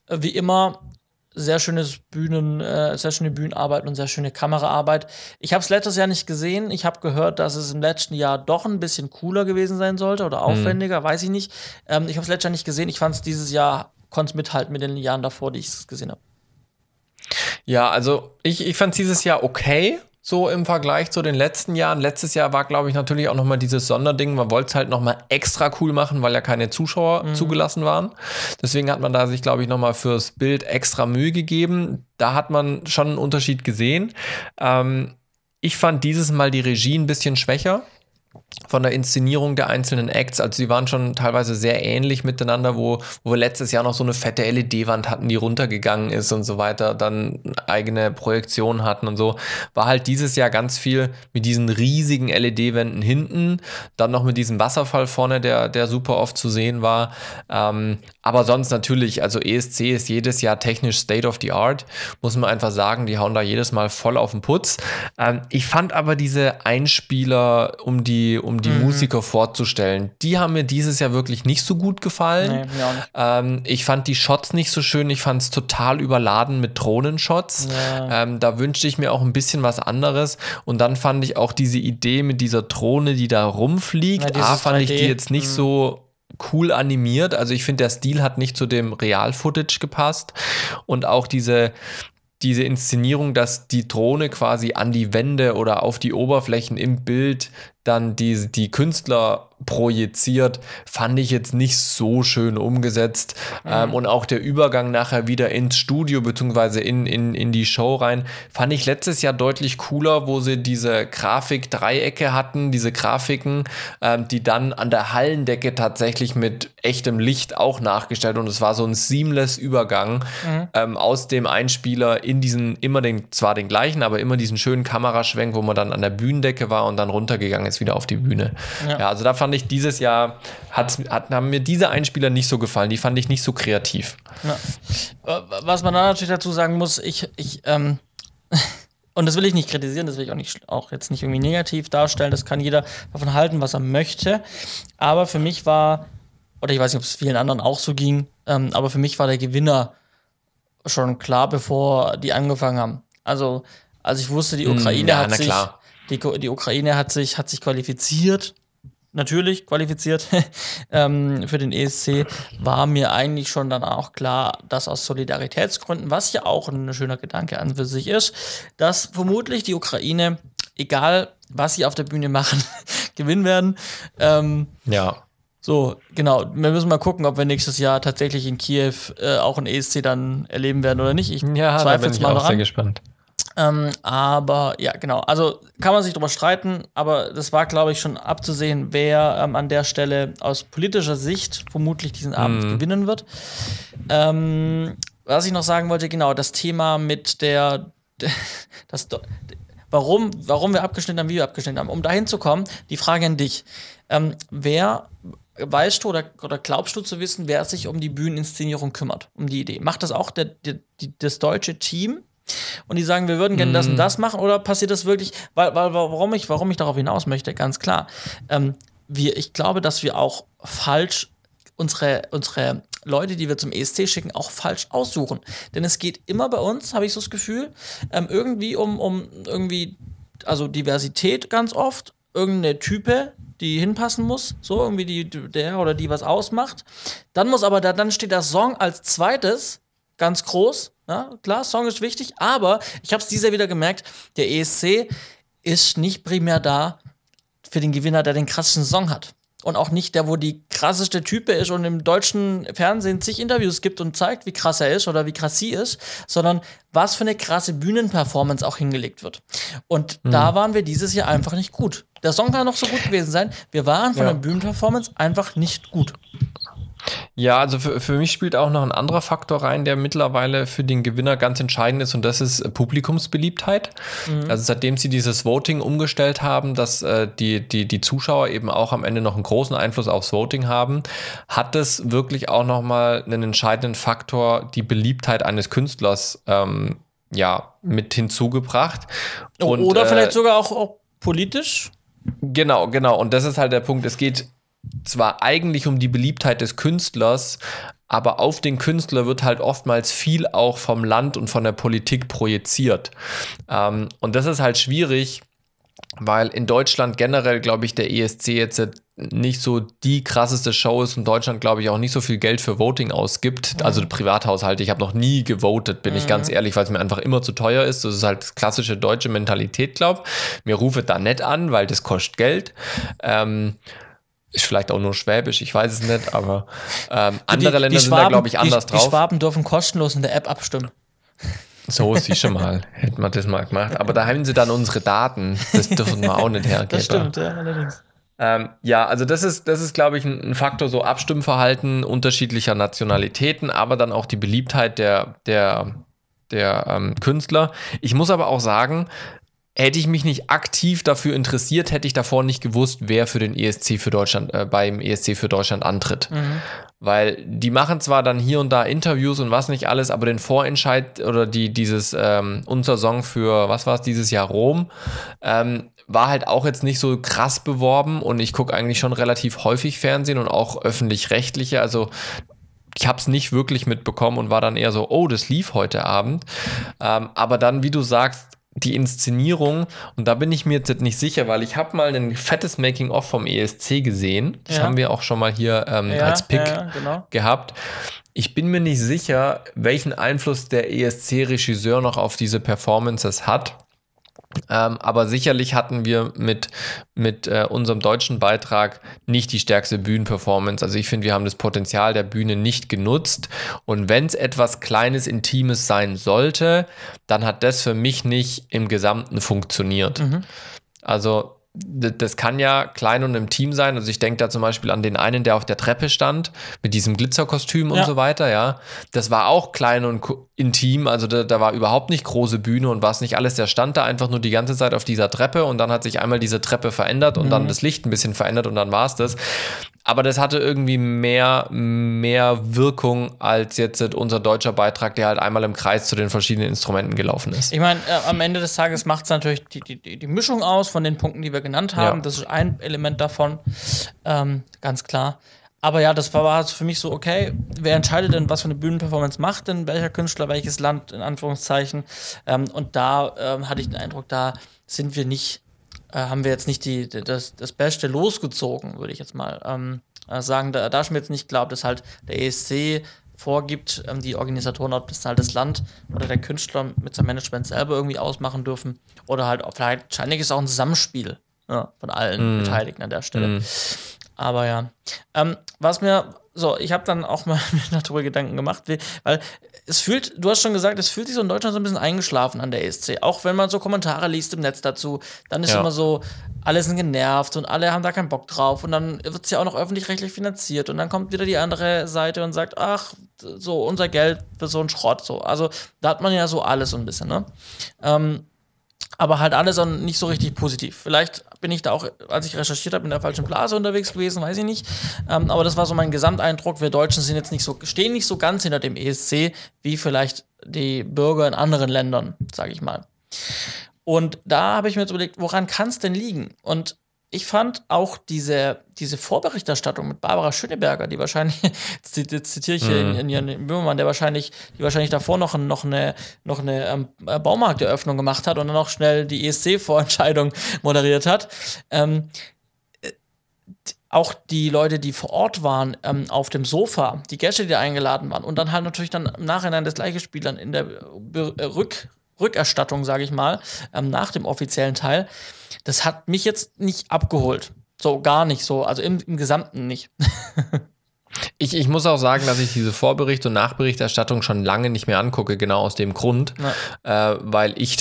wie immer sehr schönes Bühnen, äh, sehr schöne Bühnenarbeit und sehr schöne Kameraarbeit. Ich habe es letztes Jahr nicht gesehen. Ich habe gehört, dass es im letzten Jahr doch ein bisschen cooler gewesen sein sollte oder mhm. aufwendiger, mhm. weiß ich nicht. Ähm, ich habe es letztes Jahr nicht gesehen. Ich fand es dieses Jahr, konnte es mithalten mit den Jahren davor, die ich es gesehen habe. Ja, also ich, ich fand es dieses Jahr okay so im Vergleich zu den letzten Jahren. Letztes Jahr war, glaube ich, natürlich auch nochmal dieses Sonderding. Man wollte es halt nochmal extra cool machen, weil ja keine Zuschauer mhm. zugelassen waren. Deswegen hat man da sich, glaube ich, nochmal fürs Bild extra Mühe gegeben. Da hat man schon einen Unterschied gesehen. Ähm, ich fand dieses Mal die Regie ein bisschen schwächer von der Inszenierung der einzelnen Acts. Also sie waren schon teilweise sehr ähnlich miteinander, wo, wo wir letztes Jahr noch so eine fette LED-Wand hatten, die runtergegangen ist und so weiter, dann eigene Projektion hatten und so. War halt dieses Jahr ganz viel mit diesen riesigen LED-Wänden hinten, dann noch mit diesem Wasserfall vorne, der, der super oft zu sehen war. Ähm, aber sonst natürlich, also ESC ist jedes Jahr technisch State of the Art, muss man einfach sagen, die hauen da jedes Mal voll auf den Putz. Ähm, ich fand aber diese Einspieler um die um die mhm. Musiker vorzustellen. Die haben mir dieses Jahr wirklich nicht so gut gefallen. Nee, ähm, ich fand die Shots nicht so schön. Ich fand es total überladen mit Drohnenshots. Ja. Ähm, da wünschte ich mir auch ein bisschen was anderes. Und dann fand ich auch diese Idee mit dieser Drohne, die da rumfliegt. Ja, A, fand 3D. ich die jetzt nicht mhm. so cool animiert. Also ich finde, der Stil hat nicht zu dem Real-Footage gepasst. Und auch diese, diese Inszenierung, dass die Drohne quasi an die Wände oder auf die Oberflächen im Bild dann die, die Künstler projiziert, fand ich jetzt nicht so schön umgesetzt. Mhm. Ähm, und auch der Übergang nachher wieder ins Studio beziehungsweise in, in, in die Show rein, fand ich letztes Jahr deutlich cooler, wo sie diese Grafik-Dreiecke hatten, diese Grafiken, ähm, die dann an der Hallendecke tatsächlich mit echtem Licht auch nachgestellt und es war so ein seamless Übergang mhm. ähm, aus dem Einspieler in diesen, immer den, zwar den gleichen, aber immer diesen schönen Kameraschwenk, wo man dann an der Bühnendecke war und dann runtergegangen ist wieder auf die Bühne. Ja, ja also da fand ich dieses Jahr, hat, hat, haben mir diese Einspieler nicht so gefallen. Die fand ich nicht so kreativ. Ja. Was man dann natürlich dazu sagen muss, ich, ich, ähm, [laughs] und das will ich nicht kritisieren, das will ich auch, nicht, auch jetzt nicht irgendwie negativ darstellen. Das kann jeder davon halten, was er möchte. Aber für mich war, oder ich weiß nicht, ob es vielen anderen auch so ging, ähm, aber für mich war der Gewinner schon klar, bevor die angefangen haben. Also, als ich wusste, die hm, Ukraine ja, hat sich die, die Ukraine hat sich, hat sich qualifiziert, natürlich qualifiziert [laughs] ähm, für den ESC, war mir eigentlich schon dann auch klar, dass aus Solidaritätsgründen, was ja auch ein schöner Gedanke an für sich ist, dass vermutlich die Ukraine, egal was sie auf der Bühne machen, [laughs] gewinnen werden. Ähm, ja. So, genau. Wir müssen mal gucken, ob wir nächstes Jahr tatsächlich in Kiew äh, auch ein ESC dann erleben werden oder nicht. Ich ja, zweifle es mal auch sehr gespannt. Ähm, aber ja, genau. Also kann man sich darüber streiten, aber das war, glaube ich, schon abzusehen, wer ähm, an der Stelle aus politischer Sicht vermutlich diesen Abend mhm. gewinnen wird. Ähm, was ich noch sagen wollte, genau, das Thema mit der, [laughs] das, warum, warum wir abgeschnitten haben, wie wir abgeschnitten haben. Um dahin zu kommen, die Frage an dich. Ähm, wer weißt du oder, oder glaubst du zu wissen, wer sich um die Bühneninszenierung kümmert, um die Idee? Macht das auch der, der, die, das deutsche Team? Und die sagen, wir würden gerne das und mhm. das machen, oder passiert das wirklich? Weil, weil warum, ich, warum ich darauf hinaus möchte, ganz klar. Ähm, wir, ich glaube, dass wir auch falsch unsere, unsere Leute, die wir zum ESC schicken, auch falsch aussuchen. Denn es geht immer bei uns, habe ich so das Gefühl, ähm, irgendwie um, um irgendwie, also Diversität ganz oft, irgendeine Type, die hinpassen muss, so irgendwie die, der oder die was ausmacht. Dann muss aber da, dann steht der Song als zweites ganz groß. Ja, klar, Song ist wichtig, aber ich habe es dieser wieder gemerkt, der ESC ist nicht primär da für den Gewinner, der den krassesten Song hat und auch nicht der, wo die krasseste Type ist und im deutschen Fernsehen zig Interviews gibt und zeigt, wie krass er ist oder wie krass sie ist, sondern was für eine krasse Bühnenperformance auch hingelegt wird. Und mhm. da waren wir dieses Jahr einfach nicht gut. Der Song kann noch so gut gewesen sein. Wir waren von ja. der Bühnenperformance einfach nicht gut. Ja, also für, für mich spielt auch noch ein anderer Faktor rein, der mittlerweile für den Gewinner ganz entscheidend ist und das ist äh, Publikumsbeliebtheit. Mhm. Also seitdem sie dieses Voting umgestellt haben, dass äh, die, die, die Zuschauer eben auch am Ende noch einen großen Einfluss aufs Voting haben, hat es wirklich auch nochmal einen entscheidenden Faktor, die Beliebtheit eines Künstlers ähm, ja, mit hinzugebracht. Und, Oder vielleicht äh, sogar auch, auch politisch? Genau, genau. Und das ist halt der Punkt. Es geht zwar eigentlich um die Beliebtheit des Künstlers, aber auf den Künstler wird halt oftmals viel auch vom Land und von der Politik projiziert. Ähm, und das ist halt schwierig, weil in Deutschland generell, glaube ich, der ESC jetzt nicht so die krasseste Show ist und Deutschland, glaube ich, auch nicht so viel Geld für Voting ausgibt. Mhm. Also Privathaushalte, ich habe noch nie gewotet, bin mhm. ich ganz ehrlich, weil es mir einfach immer zu teuer ist. Das ist halt klassische deutsche Mentalität, glaube ich. Mir rufe da nicht an, weil das kostet Geld. Ähm, ist vielleicht auch nur Schwäbisch, ich weiß es nicht, aber ähm, andere die, Länder die Schwaben, sind da, glaube ich, anders die, drauf. Die Schwaben dürfen kostenlos in der App abstimmen. So, du mal, hätten wir das mal gemacht. Aber da haben sie dann unsere Daten. Das dürfen wir auch nicht hergeben. Das stimmt, ja, allerdings. Ähm, ja, also das ist, das ist, glaube ich, ein, ein, Faktor, so Abstimmverhalten unterschiedlicher Nationalitäten, aber dann auch die Beliebtheit der, der, der ähm, Künstler. Ich muss aber auch sagen, Hätte ich mich nicht aktiv dafür interessiert, hätte ich davor nicht gewusst, wer für den ESC für Deutschland, äh, beim ESC für Deutschland antritt. Mhm. Weil die machen zwar dann hier und da Interviews und was nicht alles, aber den Vorentscheid oder die, dieses, ähm, unser Song für, was war es, dieses Jahr Rom, ähm, war halt auch jetzt nicht so krass beworben und ich gucke eigentlich schon relativ häufig Fernsehen und auch öffentlich-rechtliche, also ich habe es nicht wirklich mitbekommen und war dann eher so, oh, das lief heute Abend. Ähm, aber dann, wie du sagst, die Inszenierung, und da bin ich mir jetzt nicht sicher, weil ich habe mal ein fettes Making-of vom ESC gesehen. Das ja. haben wir auch schon mal hier ähm, ja, als Pick ja, genau. gehabt. Ich bin mir nicht sicher, welchen Einfluss der ESC-Regisseur noch auf diese Performances hat. Ähm, aber sicherlich hatten wir mit, mit äh, unserem deutschen Beitrag nicht die stärkste Bühnenperformance. Also ich finde, wir haben das Potenzial der Bühne nicht genutzt. Und wenn es etwas Kleines, Intimes sein sollte, dann hat das für mich nicht im Gesamten funktioniert. Mhm. Also das kann ja klein und im Team sein. Also ich denke da zum Beispiel an den einen, der auf der Treppe stand, mit diesem Glitzerkostüm und ja. so weiter, ja. Das war auch klein und intim, also da, da, war überhaupt nicht große Bühne und was nicht alles. Der stand da einfach nur die ganze Zeit auf dieser Treppe und dann hat sich einmal diese Treppe verändert und mhm. dann das Licht ein bisschen verändert und dann war es das. Aber das hatte irgendwie mehr, mehr Wirkung als jetzt unser deutscher Beitrag, der halt einmal im Kreis zu den verschiedenen Instrumenten gelaufen ist. Ich meine, äh, am Ende des Tages macht es natürlich die, die, die Mischung aus von den Punkten, die wir genannt haben. Ja. Das ist ein Element davon, ähm, ganz klar. Aber ja, das war, war für mich so, okay, wer entscheidet denn, was für eine Bühnenperformance macht denn welcher Künstler, welches Land, in Anführungszeichen. Ähm, und da ähm, hatte ich den Eindruck, da sind wir nicht äh, haben wir jetzt nicht die, das, das Beste losgezogen, würde ich jetzt mal ähm, äh, sagen. Da, da ich mir jetzt nicht glaube, dass halt der ESC vorgibt, ähm, die Organisatoren, ob das halt das Land oder der Künstler mit seinem Management selber irgendwie ausmachen dürfen. Oder halt, vielleicht, wahrscheinlich ist es auch ein Zusammenspiel ja, von allen mm. Beteiligten an der Stelle. Mm. Aber ja. Ähm, was mir so, ich habe dann auch mal [laughs] darüber Gedanken gemacht, weil es fühlt, du hast schon gesagt, es fühlt sich so in Deutschland so ein bisschen eingeschlafen an der ESC. Auch wenn man so Kommentare liest im Netz dazu, dann ist ja. immer so, alle sind genervt und alle haben da keinen Bock drauf und dann wird es ja auch noch öffentlich-rechtlich finanziert und dann kommt wieder die andere Seite und sagt, ach, so, unser Geld für so ein Schrott, so. Also da hat man ja so alles so ein bisschen, ne? Ähm, aber halt alles auch nicht so richtig positiv. Vielleicht bin ich da auch, als ich recherchiert habe, in der falschen Blase unterwegs gewesen, weiß ich nicht. Ähm, aber das war so mein Gesamteindruck. Wir Deutschen sind jetzt nicht so, stehen nicht so ganz hinter dem ESC, wie vielleicht die Bürger in anderen Ländern, sage ich mal. Und da habe ich mir jetzt überlegt, woran kann es denn liegen? Und ich fand auch diese, diese Vorberichterstattung mit Barbara Schöneberger, die wahrscheinlich, [laughs] zitiere ich hier mhm. in Böhmermann, der wahrscheinlich, die wahrscheinlich davor noch, noch eine, noch eine ähm, Baumarkteröffnung gemacht hat und dann noch schnell die ESC-Vorentscheidung [laughs] moderiert hat. Ähm, auch die Leute, die vor Ort waren, ähm, auf dem Sofa, die Gäste, die eingeladen waren und dann halt natürlich dann im Nachhinein das gleiche Spiel dann in der Rück, Rückerstattung, sage ich mal, ähm, nach dem offiziellen Teil das hat mich jetzt nicht abgeholt. So gar nicht so, also im, im Gesamten nicht. [laughs] Ich, ich muss auch sagen, dass ich diese Vorbericht- und Nachberichterstattung schon lange nicht mehr angucke, genau aus dem Grund, äh, weil ich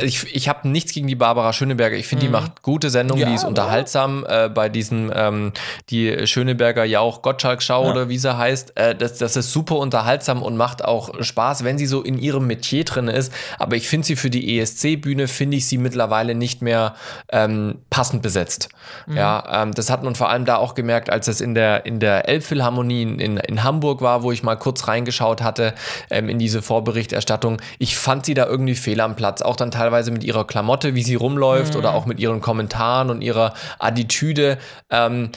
ich, ich habe nichts gegen die Barbara Schöneberger. Ich finde, mhm. die macht gute Sendungen, ja, die ist unterhaltsam. Äh, bei diesem, ähm, die Schöneberger Jauch Gottschalk-Schau ja. oder wie sie heißt, äh, das, das ist super unterhaltsam und macht auch Spaß, wenn sie so in ihrem Metier drin ist. Aber ich finde sie für die ESC-Bühne, finde ich sie mittlerweile nicht mehr ähm, passend besetzt. Mhm. Ja, ähm, das hat man vor allem da auch gemerkt, als es in der, in der Elbphilharmonie in, in, in Hamburg war, wo ich mal kurz reingeschaut hatte ähm, in diese Vorberichterstattung. Ich fand sie da irgendwie fehl am Platz. Auch dann dann teilweise mit ihrer Klamotte, wie sie rumläuft mhm. oder auch mit ihren Kommentaren und ihrer Attitüde. Ähm,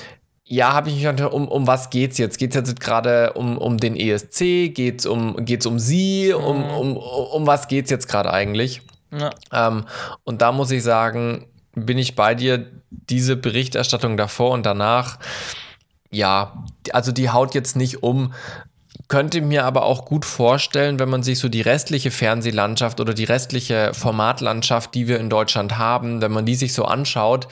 ja, habe ich mich gedacht, um, um was geht's jetzt? Geht es jetzt gerade um, um den ESC? Geht's um, geht's um sie? Mhm. Um, um, um was geht's jetzt gerade eigentlich? Ja. Ähm, und da muss ich sagen, bin ich bei dir, diese Berichterstattung davor und danach, ja, also die haut jetzt nicht um, könnte mir aber auch gut vorstellen, wenn man sich so die restliche Fernsehlandschaft oder die restliche Formatlandschaft, die wir in Deutschland haben, wenn man die sich so anschaut,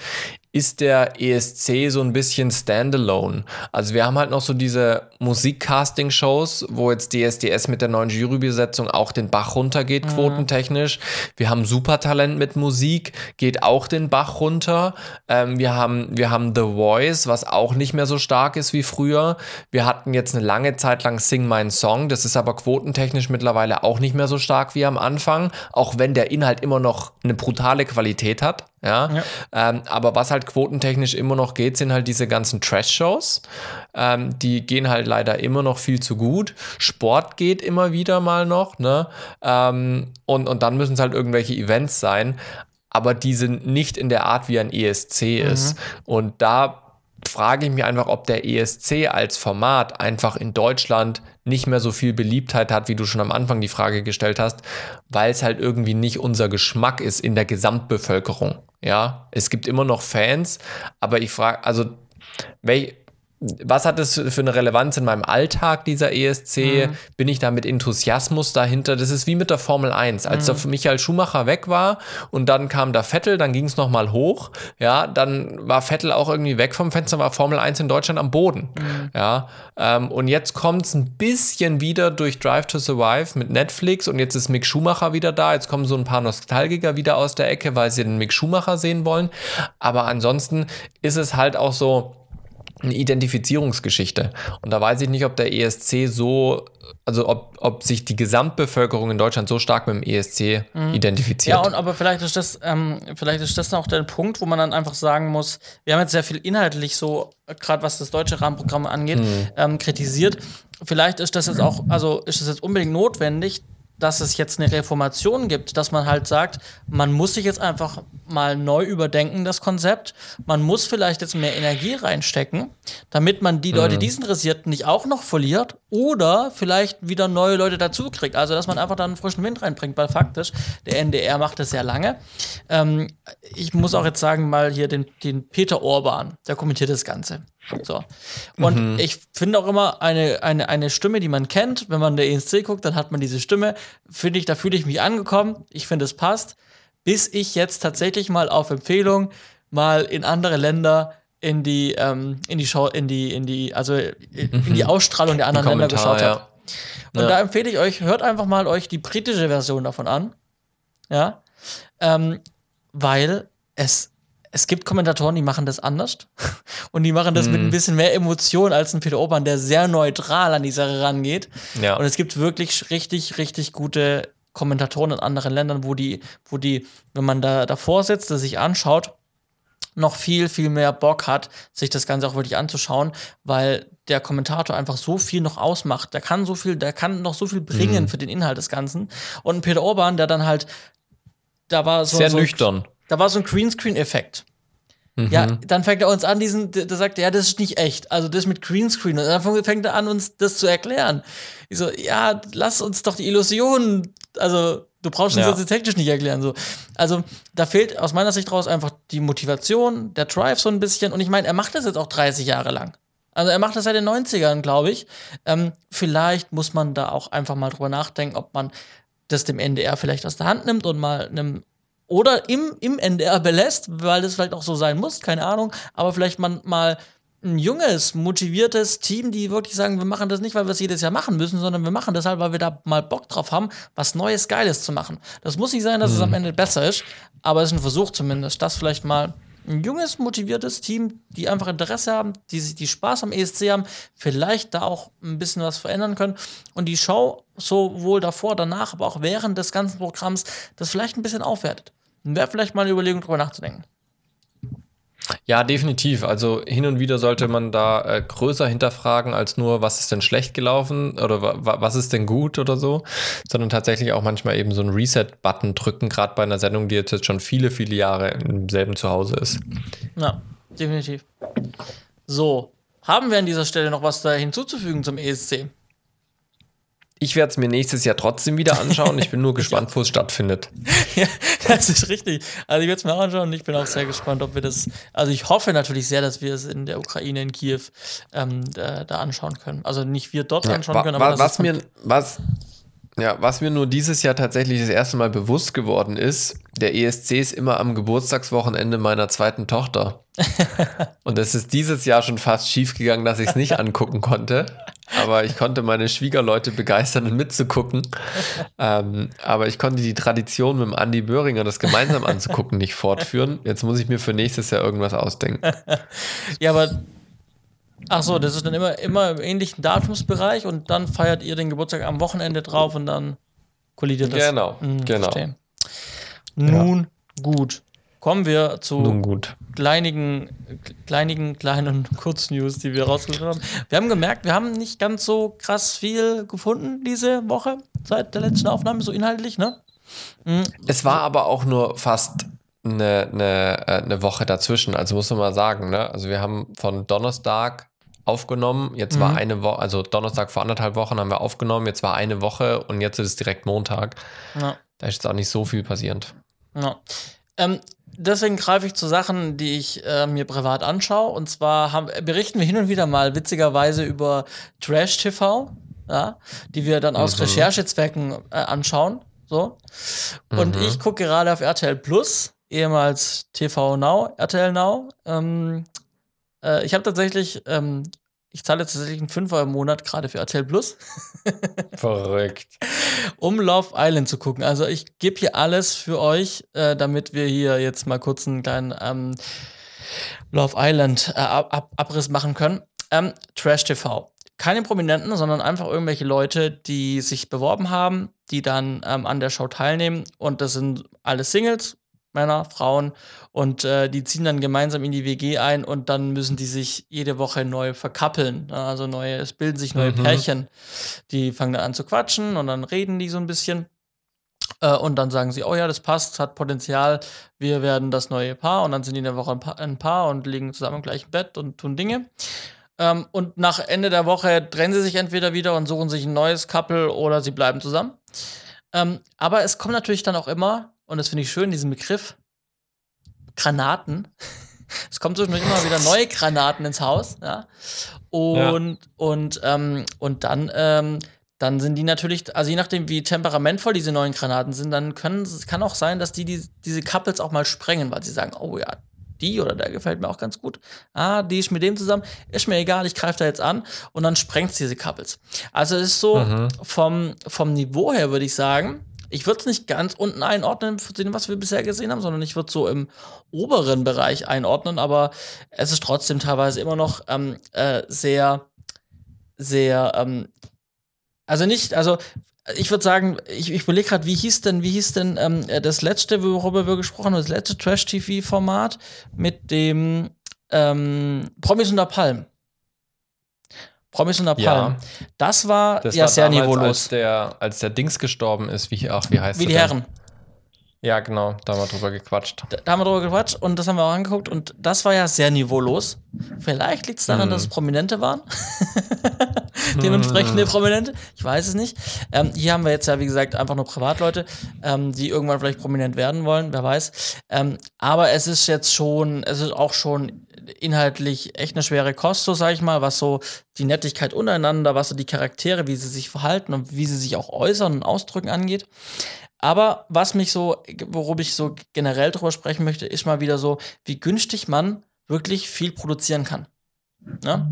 ist der ESC so ein bisschen standalone. Also wir haben halt noch so diese Musikcasting-Shows, wo jetzt DSDS mit der neuen Jurybesetzung auch den Bach runtergeht, mhm. quotentechnisch. Wir haben Supertalent mit Musik, geht auch den Bach runter. Ähm, wir, haben, wir haben The Voice, was auch nicht mehr so stark ist wie früher. Wir hatten jetzt eine lange Zeit lang Sing My Song, das ist aber quotentechnisch mittlerweile auch nicht mehr so stark wie am Anfang, auch wenn der Inhalt immer noch eine brutale Qualität hat. Ja, ja. Ähm, aber was halt quotentechnisch immer noch geht, sind halt diese ganzen Trash-Shows. Ähm, die gehen halt leider immer noch viel zu gut. Sport geht immer wieder mal noch, ne? Ähm, und, und dann müssen es halt irgendwelche Events sein, aber die sind nicht in der Art, wie ein ESC mhm. ist. Und da frage ich mich einfach, ob der ESC als Format einfach in Deutschland nicht mehr so viel Beliebtheit hat, wie du schon am Anfang die Frage gestellt hast, weil es halt irgendwie nicht unser Geschmack ist in der Gesamtbevölkerung. Ja, es gibt immer noch Fans, aber ich frage, also, welch, was hat es für eine Relevanz in meinem Alltag, dieser ESC? Mhm. Bin ich da mit Enthusiasmus dahinter? Das ist wie mit der Formel 1. Als mhm. der Michael Schumacher weg war und dann kam der Vettel, dann ging es nochmal hoch. Ja, dann war Vettel auch irgendwie weg vom Fenster, war Formel 1 in Deutschland am Boden. Mhm. Ja, ähm, und jetzt kommt es ein bisschen wieder durch Drive to Survive mit Netflix und jetzt ist Mick Schumacher wieder da. Jetzt kommen so ein paar Nostalgiker wieder aus der Ecke, weil sie den Mick Schumacher sehen wollen. Aber ansonsten ist es halt auch so, eine Identifizierungsgeschichte. Und da weiß ich nicht, ob der ESC so, also ob, ob sich die Gesamtbevölkerung in Deutschland so stark mit dem ESC mhm. identifiziert. Ja, und aber vielleicht ist das, ähm, vielleicht ist das auch der Punkt, wo man dann einfach sagen muss, wir haben jetzt sehr viel inhaltlich so, gerade was das deutsche Rahmenprogramm angeht, mhm. ähm, kritisiert. Vielleicht ist das jetzt auch, also ist es jetzt unbedingt notwendig, dass es jetzt eine Reformation gibt, dass man halt sagt, man muss sich jetzt einfach mal neu überdenken, das Konzept. Man muss vielleicht jetzt mehr Energie reinstecken, damit man die Leute, mhm. die es interessiert, nicht auch noch verliert oder vielleicht wieder neue Leute dazu kriegt. Also, dass man einfach dann einen frischen Wind reinbringt, weil faktisch, der NDR macht das sehr lange. Ähm, ich muss auch jetzt sagen, mal hier den, den Peter Orban, der kommentiert das Ganze. So. Und mhm. ich finde auch immer eine, eine, eine Stimme, die man kennt, wenn man der ESC guckt, dann hat man diese Stimme. Finde ich, da fühle ich mich angekommen. Ich finde, es passt. Bis ich jetzt tatsächlich mal auf Empfehlung mal in andere Länder in die, ähm, in die Show, in die, in die, also in die Ausstrahlung der anderen Länder geschaut ja. hat. Und Ja. da empfehle ich euch, hört einfach mal euch die britische Version davon an. Ja. Ähm, weil es, es gibt Kommentatoren, die machen das anders. [laughs] Und die machen das mit ein bisschen mehr Emotion als ein Peter Obern, der sehr neutral an die Sache rangeht. Ja. Und es gibt wirklich richtig, richtig gute Kommentatoren in anderen Ländern, wo die, wo die, wenn man da davor sitzt, das sich anschaut, noch viel, viel mehr Bock hat, sich das Ganze auch wirklich anzuschauen, weil der Kommentator einfach so viel noch ausmacht. Der kann so viel, der kann noch so viel bringen für den Inhalt des Ganzen. Und ein Peter Orban, der dann halt, da war so, Sehr so nüchtern. Da war so ein Greenscreen-Effekt. Ja, dann fängt er uns an, diesen, der sagt, ja, das ist nicht echt. Also das mit Greenscreen. Und dann fängt er an, uns das zu erklären. Ich so, ja, lass uns doch die Illusion, also du brauchst uns Ja. das jetzt technisch nicht erklären. So. Also da fehlt aus meiner Sicht raus einfach die Motivation, der Drive so ein bisschen. Und ich meine, er macht das jetzt auch 30 Jahre lang. Also er macht das seit den 90ern, glaube ich. Ähm, vielleicht muss man da auch einfach mal drüber nachdenken, ob man das dem NDR vielleicht aus der Hand nimmt und mal einem oder im, im NDR belässt, weil das vielleicht auch so sein muss, keine Ahnung, aber vielleicht man mal ein junges, motiviertes Team, die wirklich sagen, wir machen das nicht, weil wir es jedes Jahr machen müssen, sondern wir machen das halt, weil wir da mal Bock drauf haben, was Neues, Geiles zu machen. Das muss nicht sein, dass es am Ende besser ist, aber es ist ein Versuch zumindest, das vielleicht mal ein junges, motiviertes Team, die einfach Interesse haben, die, sich- die Spaß am ESC haben, vielleicht da auch ein bisschen was verändern können und die Show sowohl davor, danach, aber auch während des ganzen Programms das vielleicht ein bisschen aufwertet. Wäre vielleicht mal eine Überlegung, drüber nachzudenken. Ja, definitiv. Also hin und wieder sollte man da äh, größer hinterfragen als nur, was ist denn schlecht gelaufen oder wa wa- was ist denn gut oder so, sondern tatsächlich auch manchmal eben so einen Reset-Button drücken, gerade bei einer Sendung, die jetzt, jetzt schon viele, viele Jahre im selben Zuhause ist. Ja, definitiv. So, haben wir an dieser Stelle noch was da hinzuzufügen zum ESC? Ich werde es mir nächstes Jahr trotzdem wieder anschauen. Ich bin nur [laughs] gespannt, wo es stattfindet. [laughs] ja, das ist richtig. Also ich werde es mir auch anschauen und ich bin auch sehr gespannt, ob wir das. Also ich hoffe natürlich sehr, dass wir es in der Ukraine, in Kiew, ähm, da, da anschauen können. Also nicht wir dort anschauen können, aber was ist mir, was, ja, was mir nur dieses Jahr tatsächlich das erste Mal bewusst geworden ist, der ESC ist immer am Geburtstagswochenende meiner zweiten Tochter. [laughs] Und es ist dieses Jahr schon fast schief gegangen, dass ich es nicht angucken konnte. Aber ich konnte meine Schwiegerleute begeistern, und mitzugucken. Ähm, aber ich konnte die Tradition mit dem Andi Böhringer, das gemeinsam anzugucken, nicht fortführen. Jetzt muss ich mir für nächstes Jahr irgendwas ausdenken. [laughs] Ja, aber. Ach so, das ist dann immer, immer im ähnlichen Datumsbereich und dann feiert ihr den Geburtstag am Wochenende drauf und dann kollidiert das. Genau, Hm, genau. verstehe. Nun gut. Kommen wir zu Nun gut. kleinigen, kleinigen, kleinen [laughs] Kurznews, die wir rausgesucht haben. Wir haben gemerkt, wir haben nicht ganz so krass viel gefunden diese Woche seit der letzten Aufnahme, so inhaltlich, ne? Es war aber auch nur fast eine, eine, äh, eine Woche dazwischen, also muss man mal sagen, ne? Also wir haben von Donnerstag aufgenommen, jetzt war eine Woche, also Donnerstag vor anderthalb Wochen haben wir aufgenommen, jetzt war eine Woche und jetzt ist es direkt Montag. Ja. Da ist jetzt auch nicht so viel passiert. Ja. Ähm, deswegen greife ich zu Sachen, die ich äh, mir privat anschaue. Und zwar haben, berichten wir hin und wieder mal witzigerweise über Trash TV, ja, die wir dann aus Recherchezwecken äh, anschauen. So. Und ich gucke gerade auf RTL Plus, ehemals TV Now, RTL Now. Ähm, äh, ich habe tatsächlich, ähm, ich zahle tatsächlich einen Fünfer im Monat gerade für RTL Plus. Verrückt. [laughs] um Love Island zu gucken. Also ich gebe hier alles für euch, äh, damit wir hier jetzt mal kurz einen kleinen ähm, Love Island äh, Ab Ab Abriss machen können. Ähm, Trash TV. Keine Prominenten, sondern einfach irgendwelche Leute, die sich beworben haben, die dann ähm, an der Show teilnehmen. Und das sind alles Singles, Männer, Frauen. Und äh, die ziehen dann gemeinsam in die WG ein und dann müssen die sich jede Woche neu verkappeln. Ja, Also neue, es bilden sich neue Mhm. Pärchen. Die fangen dann an zu quatschen und dann reden die so ein bisschen. Äh, und dann sagen sie, oh ja, das passt, hat Potenzial, wir werden das neue Paar. Und dann sind die in der Woche ein Pa- ein Paar und liegen zusammen im gleichen Bett und tun Dinge. Ähm, und nach Ende der Woche trennen sie sich entweder wieder und suchen sich ein neues Couple oder sie bleiben zusammen. Ähm, aber es kommt natürlich dann auch immer, und das finde ich schön, diesen Begriff, Granaten. [laughs] Es kommt zwischendurch immer wieder neue Granaten ins Haus, ja. Und, und, ähm, und dann, ähm, dann sind die natürlich, also je nachdem, wie temperamentvoll diese neuen Granaten sind, dann können, es kann auch sein, dass die, die diese Couples auch mal sprengen, weil sie sagen, oh ja, die oder der gefällt mir auch ganz gut. Ah, die ist mit dem zusammen, ist mir egal, ich greife da jetzt an und dann sprengt diese Couples. Also es ist so mhm. vom, vom Niveau her, würde ich sagen, ich würde es nicht ganz unten einordnen, für dem, was wir bisher gesehen haben, sondern ich würde so im oberen Bereich einordnen, aber es ist trotzdem teilweise immer noch ähm, äh, sehr, sehr, ähm, also nicht, also ich würde sagen, ich, ich überlege gerade, wie hieß denn, wie hieß denn ähm, das letzte, worüber wir gesprochen haben, das letzte Trash-TV-Format mit dem ähm, Promis unter Palm. Promis unter Palm. Ja. Das war das ja war sehr damals, niveaulos. Als der, als der Dings gestorben ist, wie, ach, wie heißt Wie die Herren. Ja, genau, da haben wir drüber gequatscht. Da, da haben wir drüber gequatscht und das haben wir auch angeguckt und das war ja sehr niveaulos. Vielleicht liegt es daran, Hm. dass es Prominente waren. [laughs] Dementsprechende Prominente. Ich weiß es nicht. Ähm, hier haben wir jetzt ja, wie gesagt, einfach nur Privatleute, ähm, die irgendwann vielleicht prominent werden wollen, wer weiß. Ähm, aber es ist jetzt schon, es ist auch schon inhaltlich echt eine schwere Kost, so sag ich mal, was so die Nettigkeit untereinander, was so die Charaktere, wie sie sich verhalten und wie sie sich auch äußern und ausdrücken angeht. Aber was mich so, worüber ich so generell drüber sprechen möchte, ist mal wieder so, wie günstig man wirklich viel produzieren kann. Ne?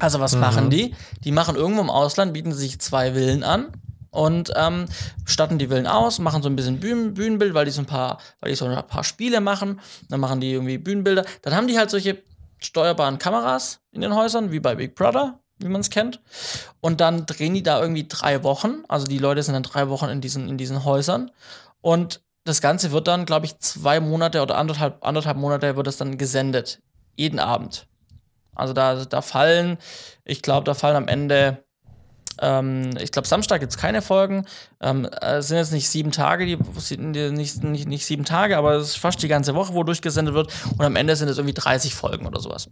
Also was Mhm. machen die? Die machen irgendwo im Ausland, bieten sich zwei Villen an und ähm, statten die Villen aus, machen so ein bisschen Bühnen, Bühnenbild, weil die so ein paar, weil die so ein paar Spiele machen. Dann machen die irgendwie Bühnenbilder. Dann haben die halt solche steuerbaren Kameras in den Häusern, wie bei Big Brother, wie man es kennt. Und dann drehen die da irgendwie drei Wochen. Also die Leute sind dann drei Wochen in diesen, in diesen Häusern. Und das Ganze wird dann, glaube ich, zwei Monate oder anderthalb, anderthalb Monate wird es dann gesendet. Jeden Abend. Also da, da fallen, ich glaube, da fallen am Ende, ähm, ich glaube, Samstag gibt es keine Folgen. Ähm, es sind jetzt nicht sieben Tage, die, nicht, nicht, nicht sieben Tage, aber es ist fast die ganze Woche, wo durchgesendet wird. Und am Ende sind es irgendwie 30 Folgen oder sowas.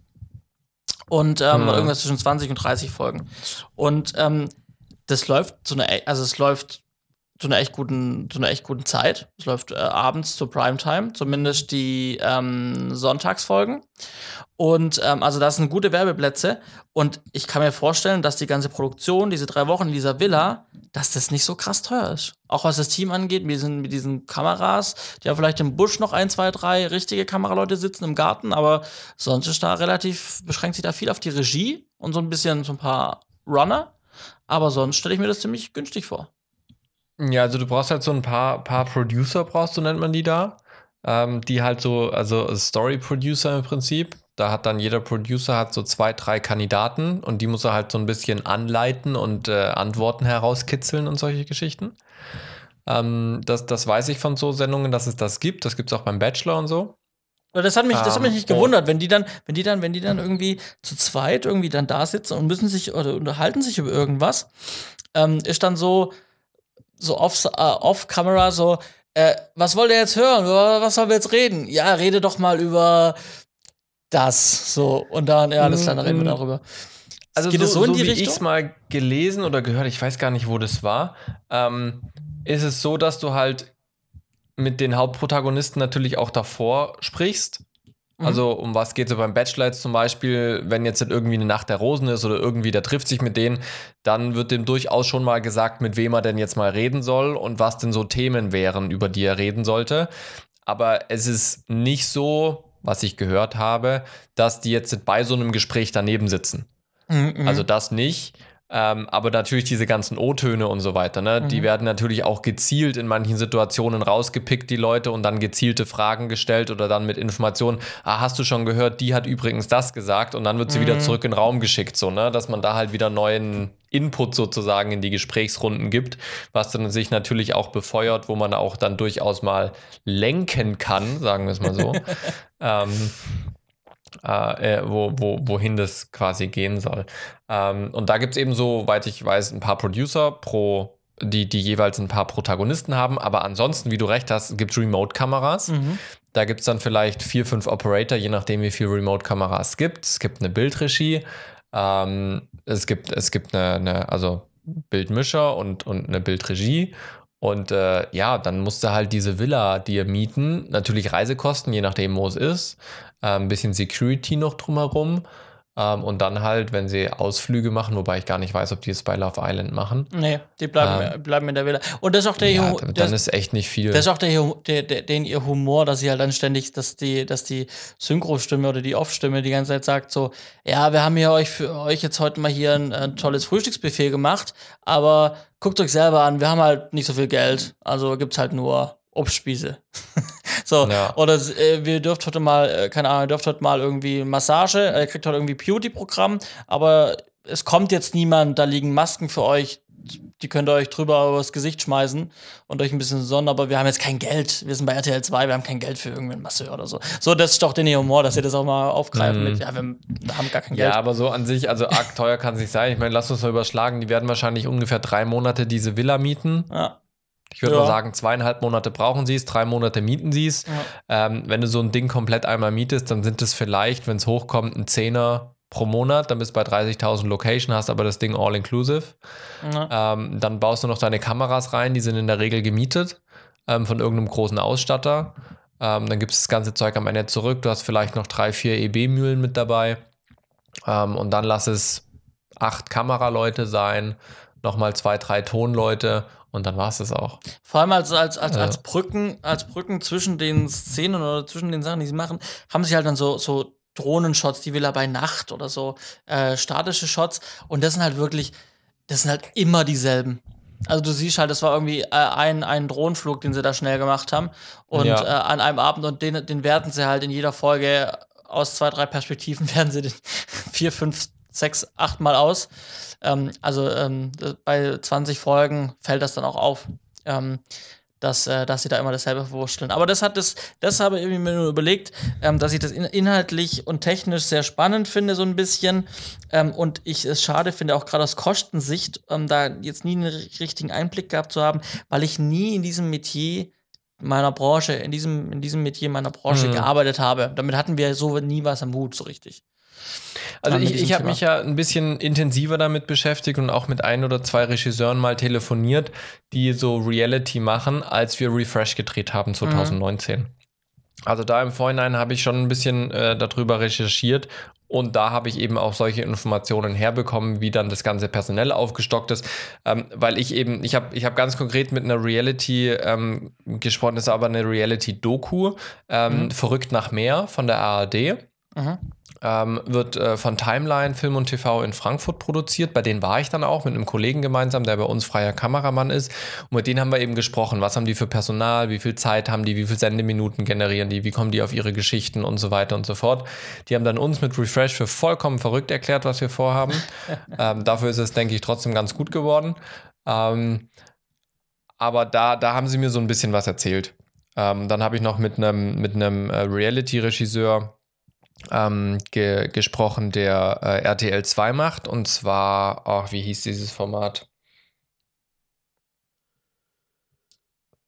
Und ähm, Mhm. irgendwas zwischen 20 und 30 Folgen. Und ähm, das läuft zu einer, e- also es läuft zu einer echt guten, zu einer echt guten Zeit. Es läuft äh, abends zur Primetime, zumindest die ähm, Sonntagsfolgen. Und ähm, also das sind gute Werbeplätze. Und ich kann mir vorstellen, dass die ganze Produktion, diese drei Wochen in dieser Villa, dass das nicht so krass teuer ist. Auch was das Team angeht, mit diesen, mit diesen Kameras. Die haben vielleicht im Busch noch ein, zwei, drei richtige Kameraleute sitzen im Garten, aber sonst ist da relativ, beschränkt sich da viel auf die Regie und so ein bisschen so ein paar Runner. Aber sonst stelle ich mir das ziemlich günstig vor. Ja, also du brauchst halt so ein paar, paar Producer, brauchst du, nennt man die da. Ähm, die halt so, also Story Producer im Prinzip. Da hat dann jeder Producer hat so zwei, drei Kandidaten und die muss er halt so ein bisschen anleiten und äh, Antworten herauskitzeln und solche Geschichten. Ähm, das, das weiß ich von so Sendungen, dass es das gibt. Das gibt es auch beim Bachelor und so. Das hat mich, das hat mich Ähm, nicht gewundert, wenn die dann, wenn die dann, wenn die dann irgendwie zu zweit irgendwie dann da sitzen und müssen sich oder unterhalten sich über irgendwas, ähm, ist dann so, so off, äh, off Camera so, äh, was wollt ihr jetzt hören? Was sollen wir jetzt reden? Ja, rede doch mal über das. So, und dann, ja, alles klar, dann reden wir Mhm. darüber. Also Geht so, es so in die wie Richtung? ich es mal gelesen oder gehört, ich weiß gar nicht, wo das war, ähm, ist es so, dass du halt mit den Hauptprotagonisten natürlich auch davor sprichst. Mhm. Also um was geht es so beim Bachelor jetzt zum Beispiel, wenn jetzt halt irgendwie eine Nacht der Rosen ist oder irgendwie der trifft sich mit denen, dann wird dem durchaus schon mal gesagt, mit wem er denn jetzt mal reden soll und was denn so Themen wären, über die er reden sollte. Aber es ist nicht so, was ich gehört habe, dass die jetzt bei so einem Gespräch daneben sitzen. Mhm, Also das nicht. Ähm, aber natürlich diese ganzen O-Töne und so weiter, ne? Die Mhm. werden natürlich auch gezielt in manchen Situationen rausgepickt, die Leute, und dann gezielte Fragen gestellt oder dann mit Informationen, ah, hast du schon gehört, die hat übrigens das gesagt und dann wird sie wieder Mhm. zurück in den Raum geschickt, so, ne? Dass man da halt wieder neuen Input sozusagen in die Gesprächsrunden gibt, was dann sich natürlich auch befeuert, wo man auch dann durchaus mal lenken kann, sagen wir es mal so. [laughs] ähm, äh, äh, wo, wo, wohin das quasi gehen soll. Ähm, und da gibt es eben so, weit ich weiß, ein paar Producer pro, die, die jeweils ein paar Protagonisten haben. Aber ansonsten, wie du recht hast, gibt es Remote-Kameras. Mhm. Da gibt es dann vielleicht vier, fünf Operator, je nachdem, wie viele Remote-Kameras es gibt. Es gibt eine Bildregie. Ähm, es gibt, es gibt eine, eine, also Bildmischer und, und eine Bildregie. Und äh, ja, dann musst du halt diese Villa dir mieten. Natürlich Reisekosten, je nachdem, wo es ist. Äh, ein bisschen Security noch drumherum. Ähm, und dann halt, wenn sie Ausflüge machen, wobei ich gar nicht weiß, ob die es bei Love Island machen. Nee, die bleiben, Ähm, bleiben in der Villa. Und das ist auch der, Ja, Hu- dann, ist echt nicht viel. das ist auch der, der, der, den ihr Humor, dass sie halt dann ständig, dass die, dass die Synchro-Stimme oder die Off-Stimme die ganze Zeit sagt so, ja, wir haben hier euch für euch jetzt heute mal hier ein, ein tolles Frühstücksbuffet gemacht, aber guckt euch selber an, wir haben halt nicht so viel Geld, also gibt's halt nur Obstspieße. [laughs] so, Ja. oder äh, wir dürft heute mal, äh, keine Ahnung, ihr dürft heute mal irgendwie Massage, äh, ihr kriegt heute irgendwie Beauty-Programm, aber es kommt jetzt niemand, da liegen Masken für euch, die könnt ihr euch drüber übers Gesicht schmeißen und euch ein bisschen sonnen, aber wir haben jetzt kein Geld. Wir sind bei RTL 2, wir haben kein Geld für irgendeinen Masseur oder so. So, das ist doch den Humor, dass ihr das auch mal aufgreifen mit, ja, wir haben gar kein Mhm. ja, Geld. aber so an sich, also arg teuer kann es nicht sein. Ich meine, lass uns mal überschlagen, die werden wahrscheinlich ungefähr drei Monate diese Villa mieten. Ja. Ich würde Ja. mal sagen, zweieinhalb Monate brauchen sie es, drei Monate mieten sie es. Ähm, wenn du so ein Ding komplett einmal mietest, dann sind es vielleicht, wenn es hochkommt, ein Zehner pro Monat. Dann bist du bei 30.000 Location, hast aber das Ding all inclusive. Ja. Ähm, dann baust du noch deine Kameras rein, die sind in der Regel gemietet ähm, von irgendeinem großen Ausstatter. Ähm, dann gibt es das ganze Zeug am Ende zurück. Du hast vielleicht noch drei, vier EB-Mühlen mit dabei. Ähm, und dann lass es acht Kameraleute sein, nochmal zwei, drei Tonleute und dann war es das auch. Vor allem als, als, als, Ja. als Brücken, als Brücken zwischen den Szenen oder zwischen den Sachen, die sie machen, haben sie halt dann so, so Drohnenshots, die Villa bei Nacht oder so, äh, statische Shots. Und das sind halt wirklich, das sind halt immer dieselben. Also du siehst halt, das war irgendwie äh, ein, ein Drohnenflug, den sie da schnell gemacht haben. Und Ja. äh, an einem Abend und den, den werten sie halt in jeder Folge aus zwei, drei Perspektiven, [laughs] werden sie den [laughs] vier, fünf, sechs, acht Mal aus. Ähm, also ähm, bei 20 Folgen fällt das dann auch auf. Ähm, dass, äh, dass sie da immer dasselbe verwurschteln. Aber das hat das, das habe ich mir nur überlegt, ähm, dass ich das in, inhaltlich und technisch sehr spannend finde, so ein bisschen. Ähm, und ich es schade finde, auch gerade aus Kostensicht, ähm, da jetzt nie einen richtigen Einblick gehabt zu haben, weil ich nie in diesem Metier meiner Branche, in diesem, in diesem Metier meiner Branche Mhm. gearbeitet habe. Damit hatten wir so nie was am Hut, so richtig. Also ich, ich habe mich ja ein bisschen intensiver damit beschäftigt und auch mit ein oder zwei Regisseuren mal telefoniert, die so Reality machen, als wir Refresh gedreht haben 2019. Also da im Vorhinein habe ich schon ein bisschen äh, darüber recherchiert und da habe ich eben auch solche Informationen herbekommen, wie dann das ganze personell aufgestockt ist, ähm, weil ich eben, ich habe ich hab ganz konkret mit einer Reality ähm, gesprochen, das ist aber eine Reality-Doku, ähm, Mhm. Verrückt nach Meer von der ARD. Mhm. Ähm, wird äh, von Timeline Film und TV in Frankfurt produziert. Bei denen war ich dann auch mit einem Kollegen gemeinsam, der bei uns freier Kameramann ist. Und mit denen haben wir eben gesprochen. Was haben die für Personal? Wie viel Zeit haben die? Wie viele Sendeminuten generieren die? Wie kommen die auf ihre Geschichten und so weiter und so fort? Die haben dann uns mit Refresh für vollkommen verrückt erklärt, was wir vorhaben. [laughs] ähm, dafür ist es, denke ich, trotzdem ganz gut geworden. Ähm, aber da, da haben sie mir so ein bisschen was erzählt. Ähm, dann habe ich noch mit einem mit einem äh, Reality-Regisseur ähm, ge gesprochen, der äh, RTL 2 macht. Und zwar, ach, wie hieß dieses Format?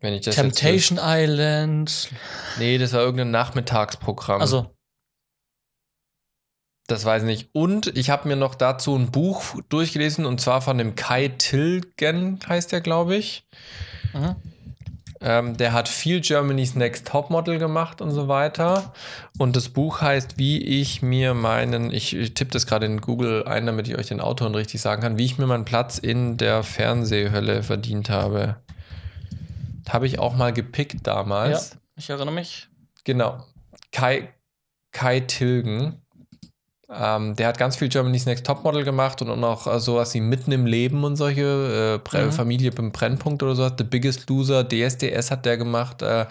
Wenn ich das jetzt Temptation Island. nee, das war irgendein Nachmittagsprogramm. Also, Das weiß ich nicht. Und ich habe mir noch dazu ein Buch durchgelesen und zwar von dem Kai Tilgen, heißt der, glaube ich. mhm. Ähm, der hat viel Germany's Next Topmodel gemacht und so weiter. Und das Buch heißt, wie ich mir meinen, ich, ich tippe das gerade in Google ein, damit ich euch den Autoren richtig sagen kann, wie ich mir meinen Platz in der Fernsehhölle verdient habe. Habe ich auch mal gepickt damals. ja, ich erinnere mich. Genau. Kai, Kai Tilgen. Ähm, der hat ganz viel Germany's Next Topmodel gemacht und auch noch äh, sowas wie Mitten im Leben und solche äh, Mhm. Familie beim Brennpunkt oder sowas. The Biggest Loser, DSDS hat der gemacht. Äh,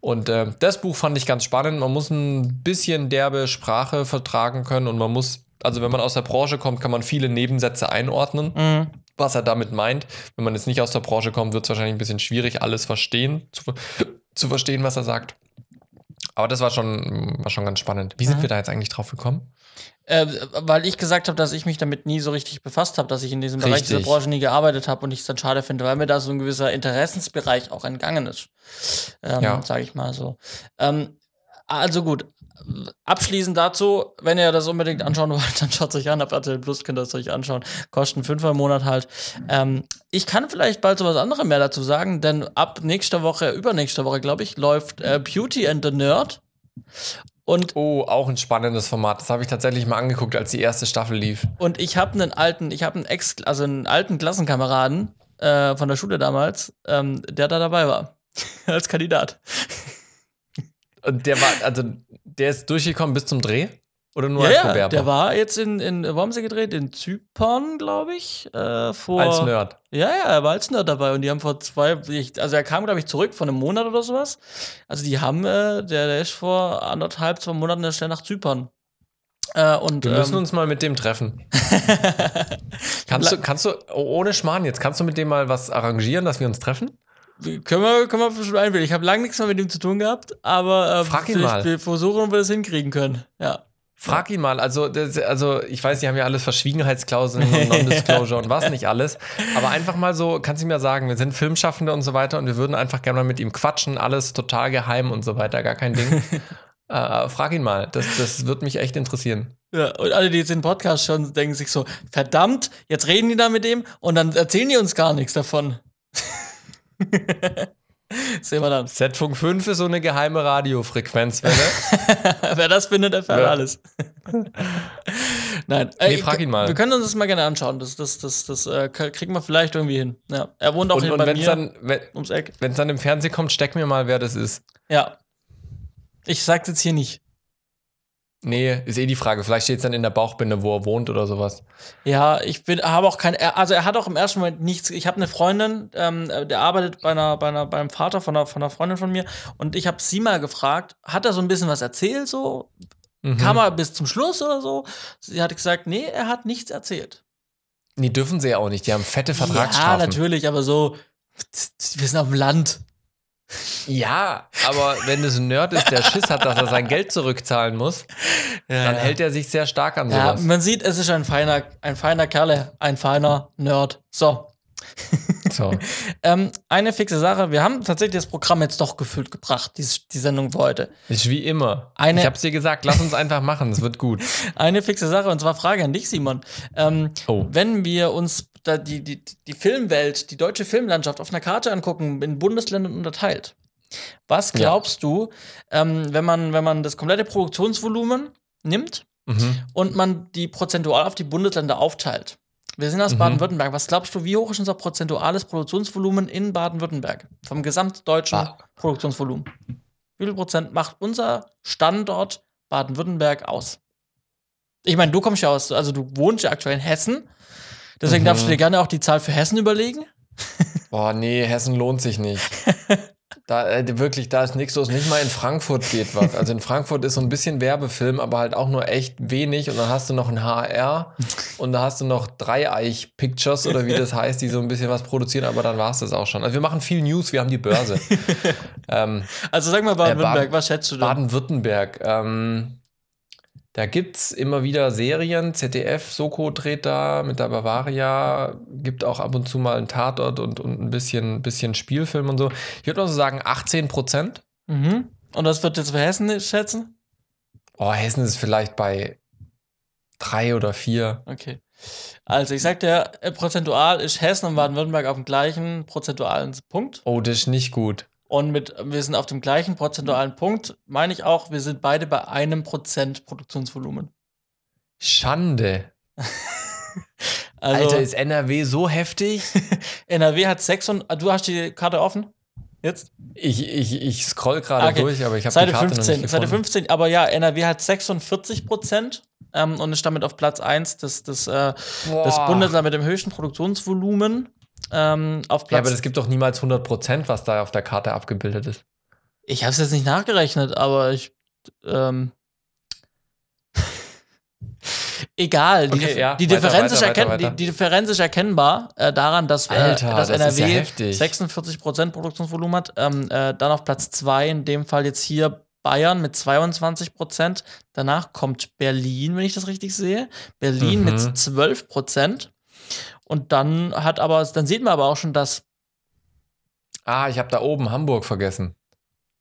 und äh, das Buch fand ich ganz spannend. Man muss ein bisschen derbe Sprache vertragen können und man muss, also wenn man aus der Branche kommt, kann man viele Nebensätze einordnen Mhm. was er damit meint. Wenn man jetzt nicht aus der Branche kommt, wird es wahrscheinlich ein bisschen schwierig, alles verstehen, zu, zu verstehen, was er sagt. Aber das war schon, war schon ganz spannend. Wie sind Mhm. wir da jetzt eigentlich drauf gekommen? Äh, weil ich gesagt habe, dass ich mich damit nie so richtig befasst habe, dass ich in diesem Bereich Richtig. dieser Branche nie gearbeitet habe und ich es dann schade finde, weil mir da so ein gewisser Interessensbereich auch entgangen ist. Ähm, Ja. Sage ich mal so. Ähm, also gut. Abschließend dazu, wenn ihr das unbedingt anschauen wollt, [laughs] dann schaut es euch an. Ab RTL Plus könnt ihr es euch anschauen. Kosten 5 im Monat halt. Ähm, ich kann vielleicht bald so was anderes mehr dazu sagen, denn ab nächster Woche, übernächster Woche, glaube ich, läuft äh, Beauty and the Nerd. Und, Oh, auch ein spannendes Format. Das habe ich tatsächlich mal angeguckt, als die erste Staffel lief. und ich habe einen alten, ich habe einen Ex, also einen alten Klassenkameraden äh, von der Schule damals, ähm, der da dabei war. [laughs] Als Kandidat. Und der war, also, der ist durchgekommen bis zum Dreh? Oder nur Ja, als ja, Bewerber? der war jetzt in, in wo haben sie gedreht? In Zypern, glaube ich. Äh, vor, als Nerd. Ja, ja, er war als Nerd dabei und die haben vor zwei, also er kam, glaube ich, zurück von einem Monat oder sowas. Also die haben, äh, der, der ist vor anderthalb, zwei Monaten schnell nach Zypern. Äh, und, Wir müssen ähm, uns mal mit dem treffen. [laughs] kannst, du, kannst du, oh, ohne Schmarrn jetzt, kannst du mit dem mal was arrangieren, dass wir uns treffen? Können wir, können wir bestimmt einwählen. Ich habe lange nichts mehr mit ihm zu tun gehabt, aber äh, Frag ihn mal. Wir versuchen, ob wir das hinkriegen können. Ja. Frag ihn mal. Also, das, also ich weiß, die haben ja alles Verschwiegenheitsklauseln und [laughs] Non-Disclosure und was nicht alles. Aber einfach mal so, kannst du mir sagen, wir sind Filmschaffende und so weiter und wir würden einfach gerne mal mit ihm quatschen, alles total geheim und so weiter, gar kein Ding. [laughs] äh, frag ihn mal. Das, das wird mich echt interessieren. Ja, und alle, die jetzt den Podcast schon denken sich so, verdammt, jetzt reden die da mit dem und dann erzählen die uns gar nichts davon. [laughs] Sehen wir dann. Z-Funk 5 ist so eine geheime Radiofrequenzwelle. [laughs] Wer das findet, erfährt Ja. alles. [laughs] Nein, Nee, frag ihn mal. Wir können uns das mal gerne anschauen. Das, das, das, das äh, kriegen wir vielleicht irgendwie hin. Ja. Er wohnt auch und hier und bei wenn es mir dann, wenn ums Eck. es dann im Fernsehen kommt, steck mir mal, wer das ist. Ja. Ich sag's jetzt hier nicht. Nee, ist eh die Frage. Vielleicht steht es dann in der Bauchbinde, wo er wohnt oder sowas. Ja, ich bin, habe auch kein, also er hat auch im ersten Moment nichts. Ich habe eine Freundin, ähm, äh, der arbeitet bei einer, bei einer, beim Vater von einer, von einer Freundin von mir und ich habe sie mal gefragt, hat er so ein bisschen was erzählt so? Mhm. Kam er bis zum Schluss oder so? Sie hat gesagt, nee, er hat nichts erzählt. Nee, dürfen sie ja auch nicht. Die haben fette Ja, Vertragsstrafen. natürlich, aber so, wir sind auf dem Land. Ja, aber wenn es ein Nerd ist, der Schiss hat, dass er sein Geld zurückzahlen muss, dann hält er sich sehr stark an Ja, sowas. man sieht, es ist ein feiner, ein feiner Kerle, ein feiner Nerd. So. [laughs] So. [laughs] Ähm, eine fixe Sache, wir haben tatsächlich das Programm jetzt doch gefüllt gebracht, die, die Sendung für heute. Ist wie immer. Eine- ich hab's dir gesagt, lass uns einfach machen, es wird gut. [laughs] Eine fixe Sache, und zwar Frage an dich, Simon. Ähm, Oh. Wenn wir uns da die, die, die Filmwelt, die deutsche Filmlandschaft auf einer Karte angucken, in Bundesländern unterteilt, was glaubst du, ähm, wenn, man, wenn man das komplette Produktionsvolumen nimmt Mhm. und man die prozentual auf die Bundesländer aufteilt? Wir sind aus Mhm. Baden-Württemberg. Was glaubst du, wie hoch ist unser prozentuales Produktionsvolumen in Baden-Württemberg? Vom gesamtdeutschen Ah. Produktionsvolumen. Wie viel Prozent macht unser Standort Baden-Württemberg aus? Ich meine, du kommst ja aus, also du wohnst ja aktuell in Hessen. Deswegen Mhm. darfst du dir gerne auch die Zahl für Hessen überlegen. Boah, nee, Hessen lohnt sich nicht. [laughs] Da, äh, wirklich, da ist nichts los. Nicht mal in Frankfurt geht was. Also in Frankfurt ist so ein bisschen Werbefilm, aber halt auch nur echt wenig. Und dann hast du noch ein HR [laughs] und da hast du noch Dreieich Pictures oder wie das heißt, die so ein bisschen was produzieren, aber dann war es das auch schon. Also wir machen viel News, wir haben die Börse. [laughs] ähm, Also sag mal Baden-Württemberg, Baden- was schätzt du denn? Baden-Württemberg. Ähm, da gibt es immer wieder Serien. ZDF, Soko dreht da mit der Bavaria. Gibt auch ab und zu mal einen Tatort und, und ein bisschen, bisschen Spielfilm und so. Ich würde mal so sagen 18 Prozent. Mhm. Und das wird jetzt für Hessen schätzen? Oh, Hessen ist vielleicht bei drei oder vier. Okay. Also ich sag dir, äh, prozentual ist Hessen und Baden-Württemberg auf dem gleichen prozentualen Punkt. Oh, das ist nicht gut. Und mit, wir sind auf dem gleichen prozentualen Punkt, meine ich auch, wir sind beide bei einem Prozent Produktionsvolumen. Schande. [laughs] Also Alter, ist NRW so heftig? [laughs] NRW hat 600, du hast die Karte offen? Jetzt? Ich, ich, ich scroll gerade Okay. durch, aber ich habe die Seite Karte 15, noch nicht Seite gefunden. 15, aber ja, NRW hat 46 Prozent ähm, und ist damit auf Platz 1 des, des, äh, das Boah. Bundesland mit dem höchsten Produktionsvolumen. Ähm, auf Platz Ja, aber das gibt doch niemals 100 Prozent, was da auf der Karte abgebildet ist. Ich habe es jetzt nicht nachgerechnet, aber ich. Ähm, [laughs] egal, die, Okay, ja, die, weiter, Differenz ist weiter, erkenn- weiter, die, weiter. die Differenz ist erkennbar äh, daran, dass, äh, Alter, dass das ja NRW heftig. 46% Produktionsvolumen hat. Ähm, äh, dann auf Platz 2, in dem Fall jetzt hier Bayern mit 22%. Danach kommt Berlin, wenn ich das richtig sehe. Berlin Mhm. mit 12%. Und dann hat aber, dann sieht man aber auch schon, dass Ah, ich habe da oben Hamburg vergessen.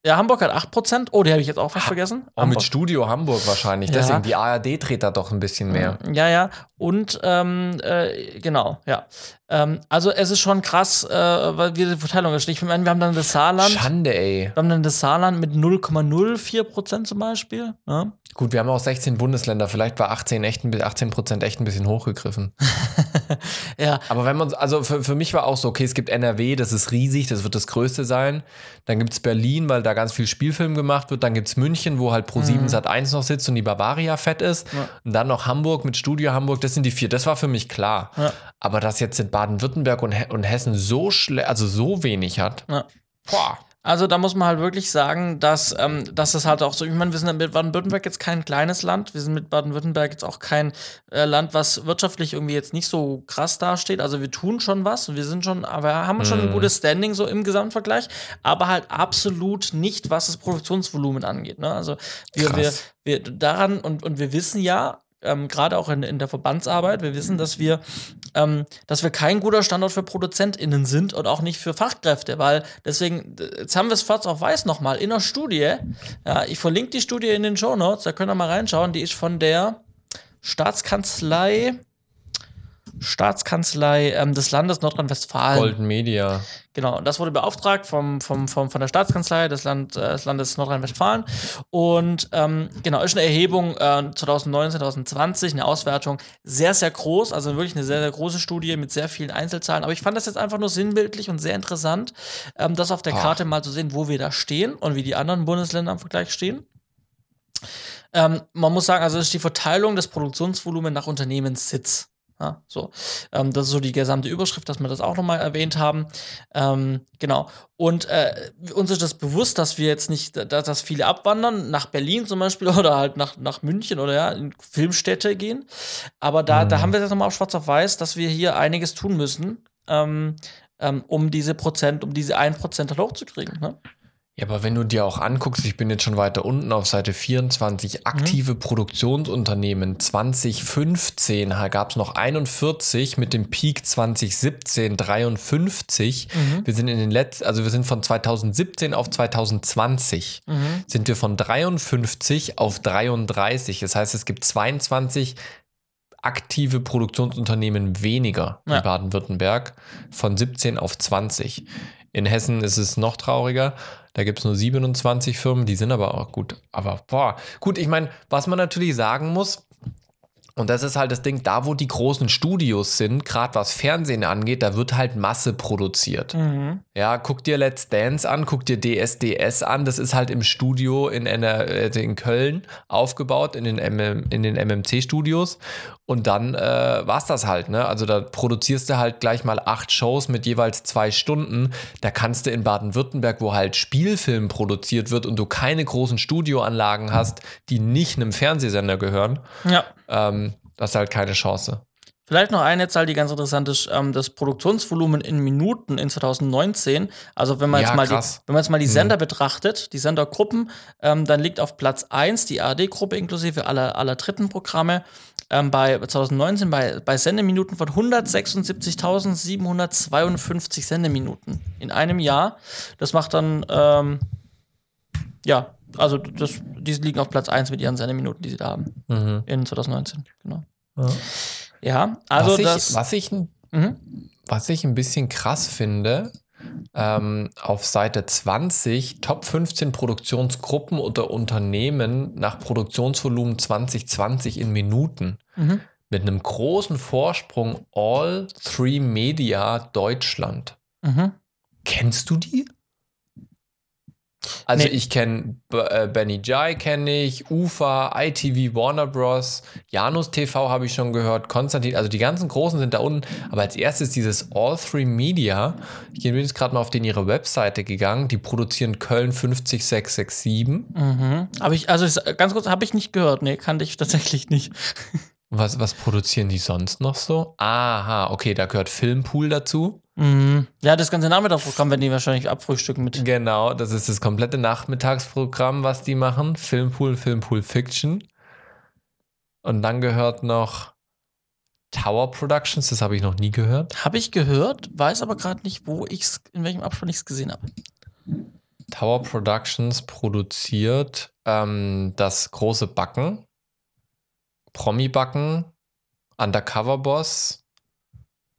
ja, Hamburg hat 8%. Oh, die habe ich jetzt auch fast vergessen. Auch mit. Studio Hamburg wahrscheinlich. Ja. Deswegen, die ARD dreht da doch ein bisschen mehr. Ja, ja. Und ähm, äh, genau, ja. Ähm, also es ist schon krass, äh, weil wir die Verteilung ist. Ich meine, wir haben dann das Saarland. Schande, ey. Wir haben dann das Saarland mit 0,04 Prozent zum Beispiel. Ja. Gut, wir haben auch 16 Bundesländer. Vielleicht war 18 echt, ein bi- 18 Prozent echt ein bisschen hochgegriffen. [laughs] ja, Aber wenn man, also für, für mich war auch so, okay, es gibt NRW, das ist riesig, das wird das größte sein. Dann gibt es Berlin, weil da ganz viel Spielfilm gemacht wird. Dann gibt es München, wo halt Pro7 Sat 1 noch sitzt und die Bavaria fett ist. Ja. Und dann noch Hamburg mit Studio Hamburg, das sind die vier. Das war für mich klar. Ja. Aber dass jetzt in Baden-Württemberg und, und Hessen so schle also so wenig hat. Ja. Boah. Also da muss man halt wirklich sagen, dass, ähm, dass es halt auch so, ich meine, wir sind mit Baden-Württemberg jetzt kein kleines Land, wir sind mit Baden-Württemberg jetzt auch kein äh, Land, was wirtschaftlich irgendwie jetzt nicht so krass dasteht. Also wir tun schon was und wir sind schon, aber wir haben schon ein Mhm. gutes Standing so im Gesamtvergleich, aber halt absolut nicht, was das Produktionsvolumen angeht. Ne? Also wir, wir, wir daran und, und wir wissen ja, ähm, gerade auch in, in der Verbandsarbeit, wir wissen, dass wir, ähm, dass wir kein guter Standort für ProduzentInnen sind und auch nicht für Fachkräfte, weil deswegen, jetzt haben wir es schwarz auf weiß nochmal in der Studie, ja, ich verlinke die Studie in den Show Notes, da könnt ihr mal reinschauen, die ist von der Staatskanzlei, Staatskanzlei ähm, des Landes Nordrhein-Westfalen. Golden Media. Genau, und das wurde beauftragt vom, vom, vom, von der Staatskanzlei des, Land, äh, des Landes Nordrhein-Westfalen. Und ähm, genau, ist eine Erhebung äh, 2019, 2020, eine Auswertung, sehr, sehr groß, also wirklich eine sehr, sehr große Studie mit sehr vielen Einzelzahlen. Aber ich fand das jetzt einfach nur sinnbildlich und sehr interessant, ähm, das auf der Ah. Karte mal zu sehen, wo wir da stehen und wie die anderen Bundesländer im Vergleich stehen. Ähm, man muss sagen, also ist die Verteilung des Produktionsvolumens nach Unternehmenssitz. Ja, so. Ähm, das ist so die gesamte Überschrift, dass wir das auch nochmal erwähnt haben. Ähm, genau. Und äh, uns ist das bewusst, dass wir jetzt nicht, dass, dass viele abwandern, nach Berlin zum Beispiel [laughs] oder halt nach, nach München oder ja, in Filmstädte gehen. Aber da, da Mhm. haben wir jetzt nochmal auf schwarz auf weiß, dass wir hier einiges tun müssen, ähm, ähm, um diese Prozent, um diese 1% halt hochzukriegen. Ne? Ja, aber wenn du dir auch anguckst, ich bin jetzt schon weiter unten auf Seite 24, aktive Produktionsunternehmen 2015 gab es noch 41 mit dem Peak 2017 53. Mhm. Wir sind in den letzten, also wir sind von 2017 auf 2020 Mhm. sind wir von 53 auf 33. Das heißt, es gibt 22 aktive Produktionsunternehmen weniger Ja. in Baden-Württemberg von 17 auf 20. In Hessen ist es noch trauriger. Da gibt es nur 27 Firmen, die sind aber auch gut. Aber boah, gut, ich meine, was man natürlich sagen muss, und das ist halt das Ding, da wo die großen Studios sind, gerade was Fernsehen angeht, da wird halt Masse produziert. Mhm. Ja, guck dir Let's Dance an, guck dir DSDS an. Das ist halt im Studio in, einer, äh, in Köln aufgebaut, in den, MM, in den MMC-Studios. Und dann äh, war's das halt, ne? Also da produzierst du halt gleich mal acht Shows mit jeweils zwei Stunden. Da kannst du in Baden-Württemberg, wo halt Spielfilm produziert wird und du keine großen Studioanlagen hast, die nicht einem Fernsehsender gehören, Ja. Ähm, das ist halt keine Chance. Vielleicht noch eine Zahl, die ganz interessant ist, ähm, das Produktionsvolumen in Minuten in 2019. Also wenn man, Ja, jetzt, mal die, wenn man jetzt mal die Mhm. Sender betrachtet, die Sendergruppen, ähm, dann liegt auf Platz 1 die ARD-Gruppe inklusive aller, aller dritten Programme ähm, bei 2019 bei, bei Sendeminuten von 176.752 Sendeminuten in einem Jahr. Das macht dann, ähm, ja, also das, die liegen auf Platz 1 mit ihren Sendeminuten, die sie da haben Mhm. in 2019. Genau. Ja. Ja, also was, ich, das. was, ich, ein- Mhm. was ich ein bisschen krass finde, ähm, auf Seite 20 Top 15 Produktionsgruppen oder Unternehmen nach Produktionsvolumen 2020 in Minuten. Mhm. Mit einem großen Vorsprung All Three Media Deutschland. Mhm. Kennst du die? Also Nee. ich kenne äh, Benny Jai kenne ich, UFA, ITV, Warner Bros, Janus TV habe ich schon gehört, Konstantin, also die ganzen Großen sind da unten. Aber als erstes dieses All Three Media. Ich bin jetzt gerade mal auf den ihre Webseite gegangen. Die produzieren Köln 50667. Mhm. Aber ich, also ganz kurz, habe ich nicht gehört. Nee, kannte ich tatsächlich nicht. [laughs] Was, was produzieren die sonst noch so? Aha, okay, da gehört Filmpool dazu. Mhm. Ja, das ganze Nachmittagsprogramm werden die wahrscheinlich abfrühstücken mit. Genau, das ist das komplette Nachmittagsprogramm, was die machen. Filmpool, Filmpool Fiction. Und dann gehört noch Tower Productions, das habe ich noch nie gehört. Habe ich gehört, weiß aber gerade nicht, wo ich's, in welchem Abspann ich es gesehen habe. Tower Productions produziert ähm, das große Backen, Promi-Backen, Undercover Boss,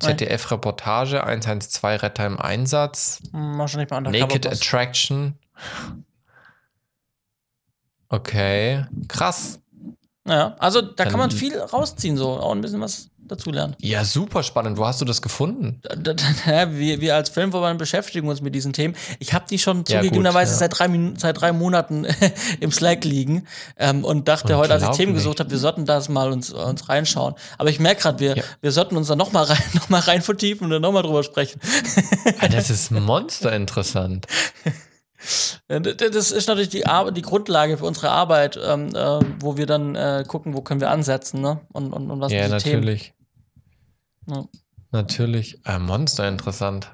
ZDF-Reportage, 112 Retter im Einsatz. Hm, Naked Undercover-Boss. Attraction. Okay, krass. Ja, also da kann man viel rausziehen, so auch ein bisschen was dazulernen. Ja, super spannend. Wo hast du das gefunden? Da- da- [laughs] wir, wir als Filmverband beschäftigen uns mit diesen Themen. Ich habe die schon Ja, zugegebenerweise ja. seit, drei seit drei Monaten [laughs] im Slack liegen ähm, und dachte heute, als ich Themen Unglaublich. gesucht habe, wir sollten das mal uns, uns reinschauen. Aber ich merke gerade, wir, Ja. wir sollten uns da nochmal rein, [laughs] noch mal rein vertiefen und dann nochmal drüber sprechen. Ah, das ist monster d- Das ist natürlich die, Ar die Grundlage für unsere Arbeit, ähm, äh, wo wir dann äh, gucken, wo können wir ansetzen ne? und, und, und was Ja, sind die Themen. natürlich. Ja. Natürlich. Äh, monster interessant.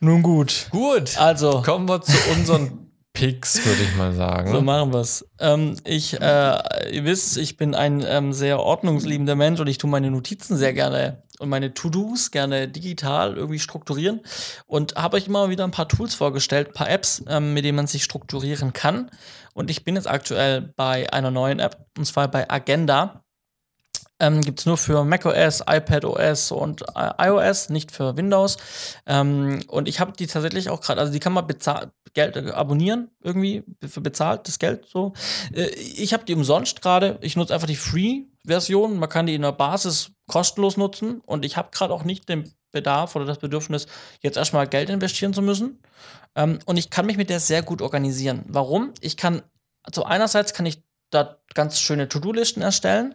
Nun gut. Gut. Also, Kommen wir zu unseren [laughs] Picks, würde ich mal sagen. So machen wir's. Ähm, ich, äh, ihr wisst, ich bin ein ähm, sehr ordnungsliebender Mensch und ich tue meine Notizen sehr gerne und meine To-Dos gerne digital irgendwie strukturieren und habe euch immer wieder ein paar Tools vorgestellt, ein paar Apps, ähm, mit denen man sich strukturieren kann. Und ich bin jetzt aktuell bei einer neuen App und zwar bei Agenda. Ähm, Gibt es nur für macOS, iPadOS und äh, iOS, nicht für Windows. Ähm, und ich habe die tatsächlich auch gerade, also die kann man bezahlt, Geld äh, abonnieren, irgendwie, für bezahltes Geld so. Äh, ich habe die umsonst gerade. Ich nutze einfach die Free-Version. Man kann die in der Basis kostenlos nutzen. Und ich habe gerade auch nicht den Bedarf oder das Bedürfnis, jetzt erstmal Geld investieren zu müssen. Ähm, und ich kann mich mit der sehr gut organisieren. Warum? Ich kann, also einerseits kann ich da ganz schöne To-Do-Listen erstellen.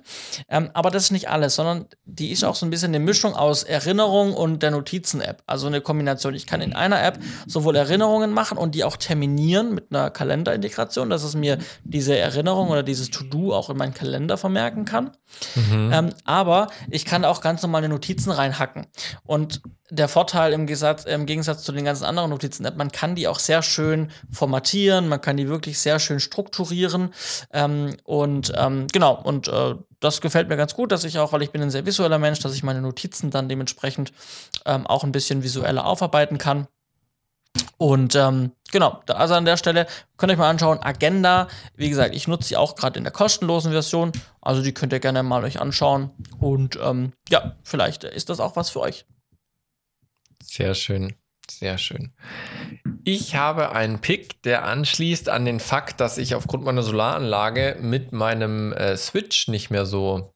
Ähm, aber das ist nicht alles, sondern die ist auch so ein bisschen eine Mischung aus Erinnerung und der Notizen-App. Also eine Kombination. Ich kann in einer App sowohl Erinnerungen machen und die auch terminieren mit einer Kalenderintegration, dass es mir diese Erinnerung oder dieses To-Do auch in meinen Kalender vermerken kann. Ähm, aber ich kann auch ganz normale Notizen reinhacken. Und der Vorteil im Gegensatz, im Gegensatz zu den ganzen anderen Notizen-App, man kann die auch sehr schön formatieren, man kann die wirklich sehr schön strukturieren. Ähm, und ähm, genau, und äh, das gefällt mir ganz gut, dass ich auch, weil ich bin ein sehr visueller Mensch, dass ich meine Notizen dann dementsprechend ähm, auch ein bisschen visueller aufarbeiten kann. Und ähm, genau, also an der Stelle könnt ihr euch mal anschauen, Agenda, wie gesagt, ich nutze sie auch gerade in der kostenlosen Version, also die könnt ihr gerne mal euch anschauen. Und ähm, ja, vielleicht ist das auch was für euch. Sehr schön. Sehr schön. Ich habe einen Pick, der anschließt an den Fakt, dass ich aufgrund meiner Solaranlage mit meinem äh, Switch nicht mehr so,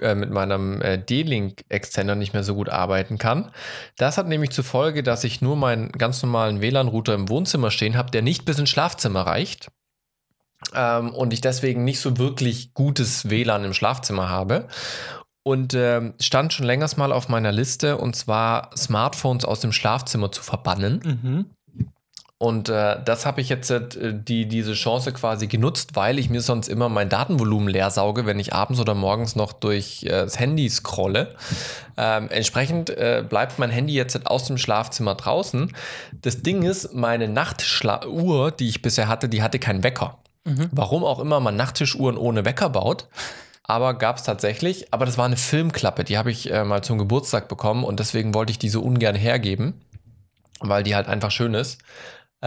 äh, mit meinem äh, D-Link-Extender nicht mehr so gut arbeiten kann. Das hat nämlich zur Folge, dass ich nur meinen ganz normalen WLAN-Router im Wohnzimmer stehen habe, der nicht bis ins Schlafzimmer reicht. Ähm, und ich deswegen nicht so wirklich gutes WLAN im Schlafzimmer habe. Und ähm, stand schon längers mal auf meiner Liste, und zwar Smartphones aus dem Schlafzimmer zu verbannen. Und äh, das habe ich jetzt äh, die, diese Chance quasi genutzt, weil ich mir sonst immer mein Datenvolumen leer sauge, wenn ich abends oder morgens noch durch äh, das Handy scrolle. Ähm, entsprechend äh, bleibt mein Handy jetzt aus dem Schlafzimmer draußen. Das Ding ist, meine Nachtschla-Uhr, die ich bisher hatte, die hatte keinen Wecker. Warum auch immer man Nachttischuhren ohne Wecker baut. Aber gab es tatsächlich. Aber das war eine Filmklappe, die habe ich äh, mal zum Geburtstag bekommen und deswegen wollte ich die so ungern hergeben, weil die halt einfach schön ist.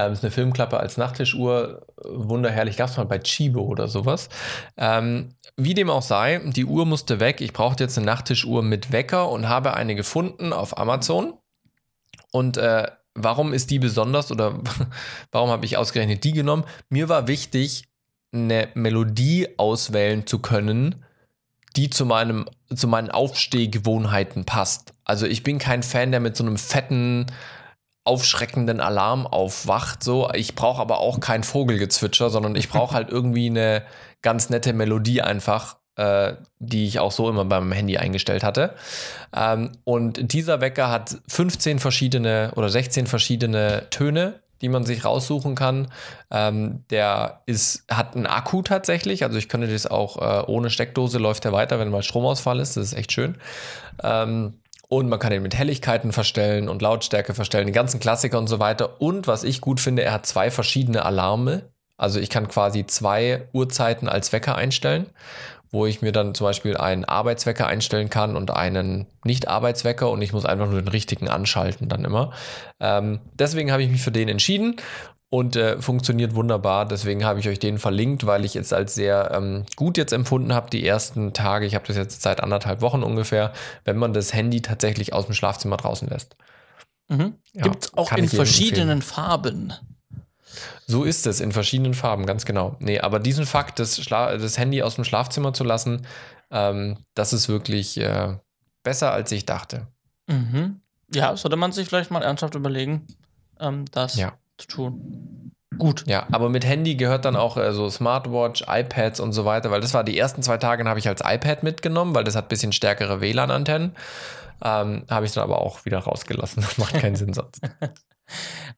Ähm, ist eine Filmklappe als Nachttischuhr. Wunderherrlich. Gab es mal bei Chibo oder sowas. Ähm, wie dem auch sei, die Uhr musste weg. Ich brauchte jetzt eine Nachttischuhr mit Wecker und habe eine gefunden auf Amazon. Und äh, warum ist die besonders oder [laughs] warum habe ich ausgerechnet die genommen? Mir war wichtig, eine Melodie auswählen zu können, die zu, meinem, zu meinen Aufstehgewohnheiten passt. Also ich bin kein Fan, der mit so einem fetten, aufschreckenden Alarm aufwacht. So, ich brauche aber auch kein Vogelgezwitscher, sondern ich brauche halt irgendwie eine ganz nette Melodie einfach, äh, die ich auch so immer beim Handy eingestellt hatte. Ähm, und dieser Wecker hat 15 verschiedene oder 16 verschiedene Töne, die man sich raussuchen kann. Ähm, der ist, hat einen Akku tatsächlich, also ich könnte das auch äh, ohne Steckdose läuft er weiter, wenn mal Stromausfall ist. Das ist echt schön. Ähm, und man kann ihn mit Helligkeiten verstellen und Lautstärke verstellen, die ganzen Klassiker und so weiter. Und was ich gut finde, er hat zwei verschiedene Alarme. Also ich kann quasi zwei Uhrzeiten als Wecker einstellen, wo ich mir dann zum Beispiel einen Arbeitswecker einstellen kann und einen Nicht-Arbeitswecker und ich muss einfach nur den richtigen anschalten dann immer. Ähm, deswegen habe ich mich für den entschieden und äh, funktioniert wunderbar. Deswegen habe ich euch den verlinkt, weil ich es als sehr ähm, gut jetzt empfunden habe, die ersten Tage. Ich habe das jetzt seit anderthalb Wochen ungefähr, wenn man das Handy tatsächlich aus dem Schlafzimmer draußen lässt. Mhm. Ja, Gibt es auch in verschiedenen Farben. So ist es, in verschiedenen Farben, ganz genau. Nee, aber diesen Fakt, das, Schla das Handy aus dem Schlafzimmer zu lassen, ähm, das ist wirklich äh, besser, als ich dachte. Mhm. Ja, sollte man sich vielleicht mal ernsthaft überlegen, ähm, das Ja. Zu tun. Gut. Ja, aber mit Handy gehört dann auch äh, so Smartwatch, iPads und so weiter, weil das war die ersten zwei Tage, habe ich als iPad mitgenommen, weil das hat ein bisschen stärkere WLAN-Antennen. Ähm, habe ich dann aber auch wieder rausgelassen. Das [laughs] macht keinen Sinn sonst. [laughs]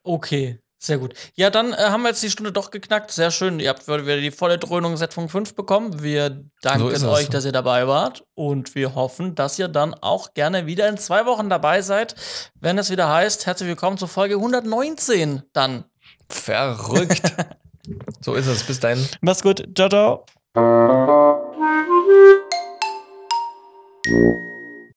Okay, sehr gut. Ja, dann äh, haben wir jetzt die Stunde doch geknackt. Sehr schön. Ihr habt wieder die volle Dröhnung Setfunk 5 bekommen. Wir danken es. euch, dass ihr dabei wart. Und wir hoffen, dass ihr dann auch gerne wieder in zwei Wochen dabei seid, wenn es wieder heißt, herzlich willkommen zur Folge 119 dann. Verrückt. [laughs] so ist es. Bis dahin. Mach's gut. Ciao, ciao.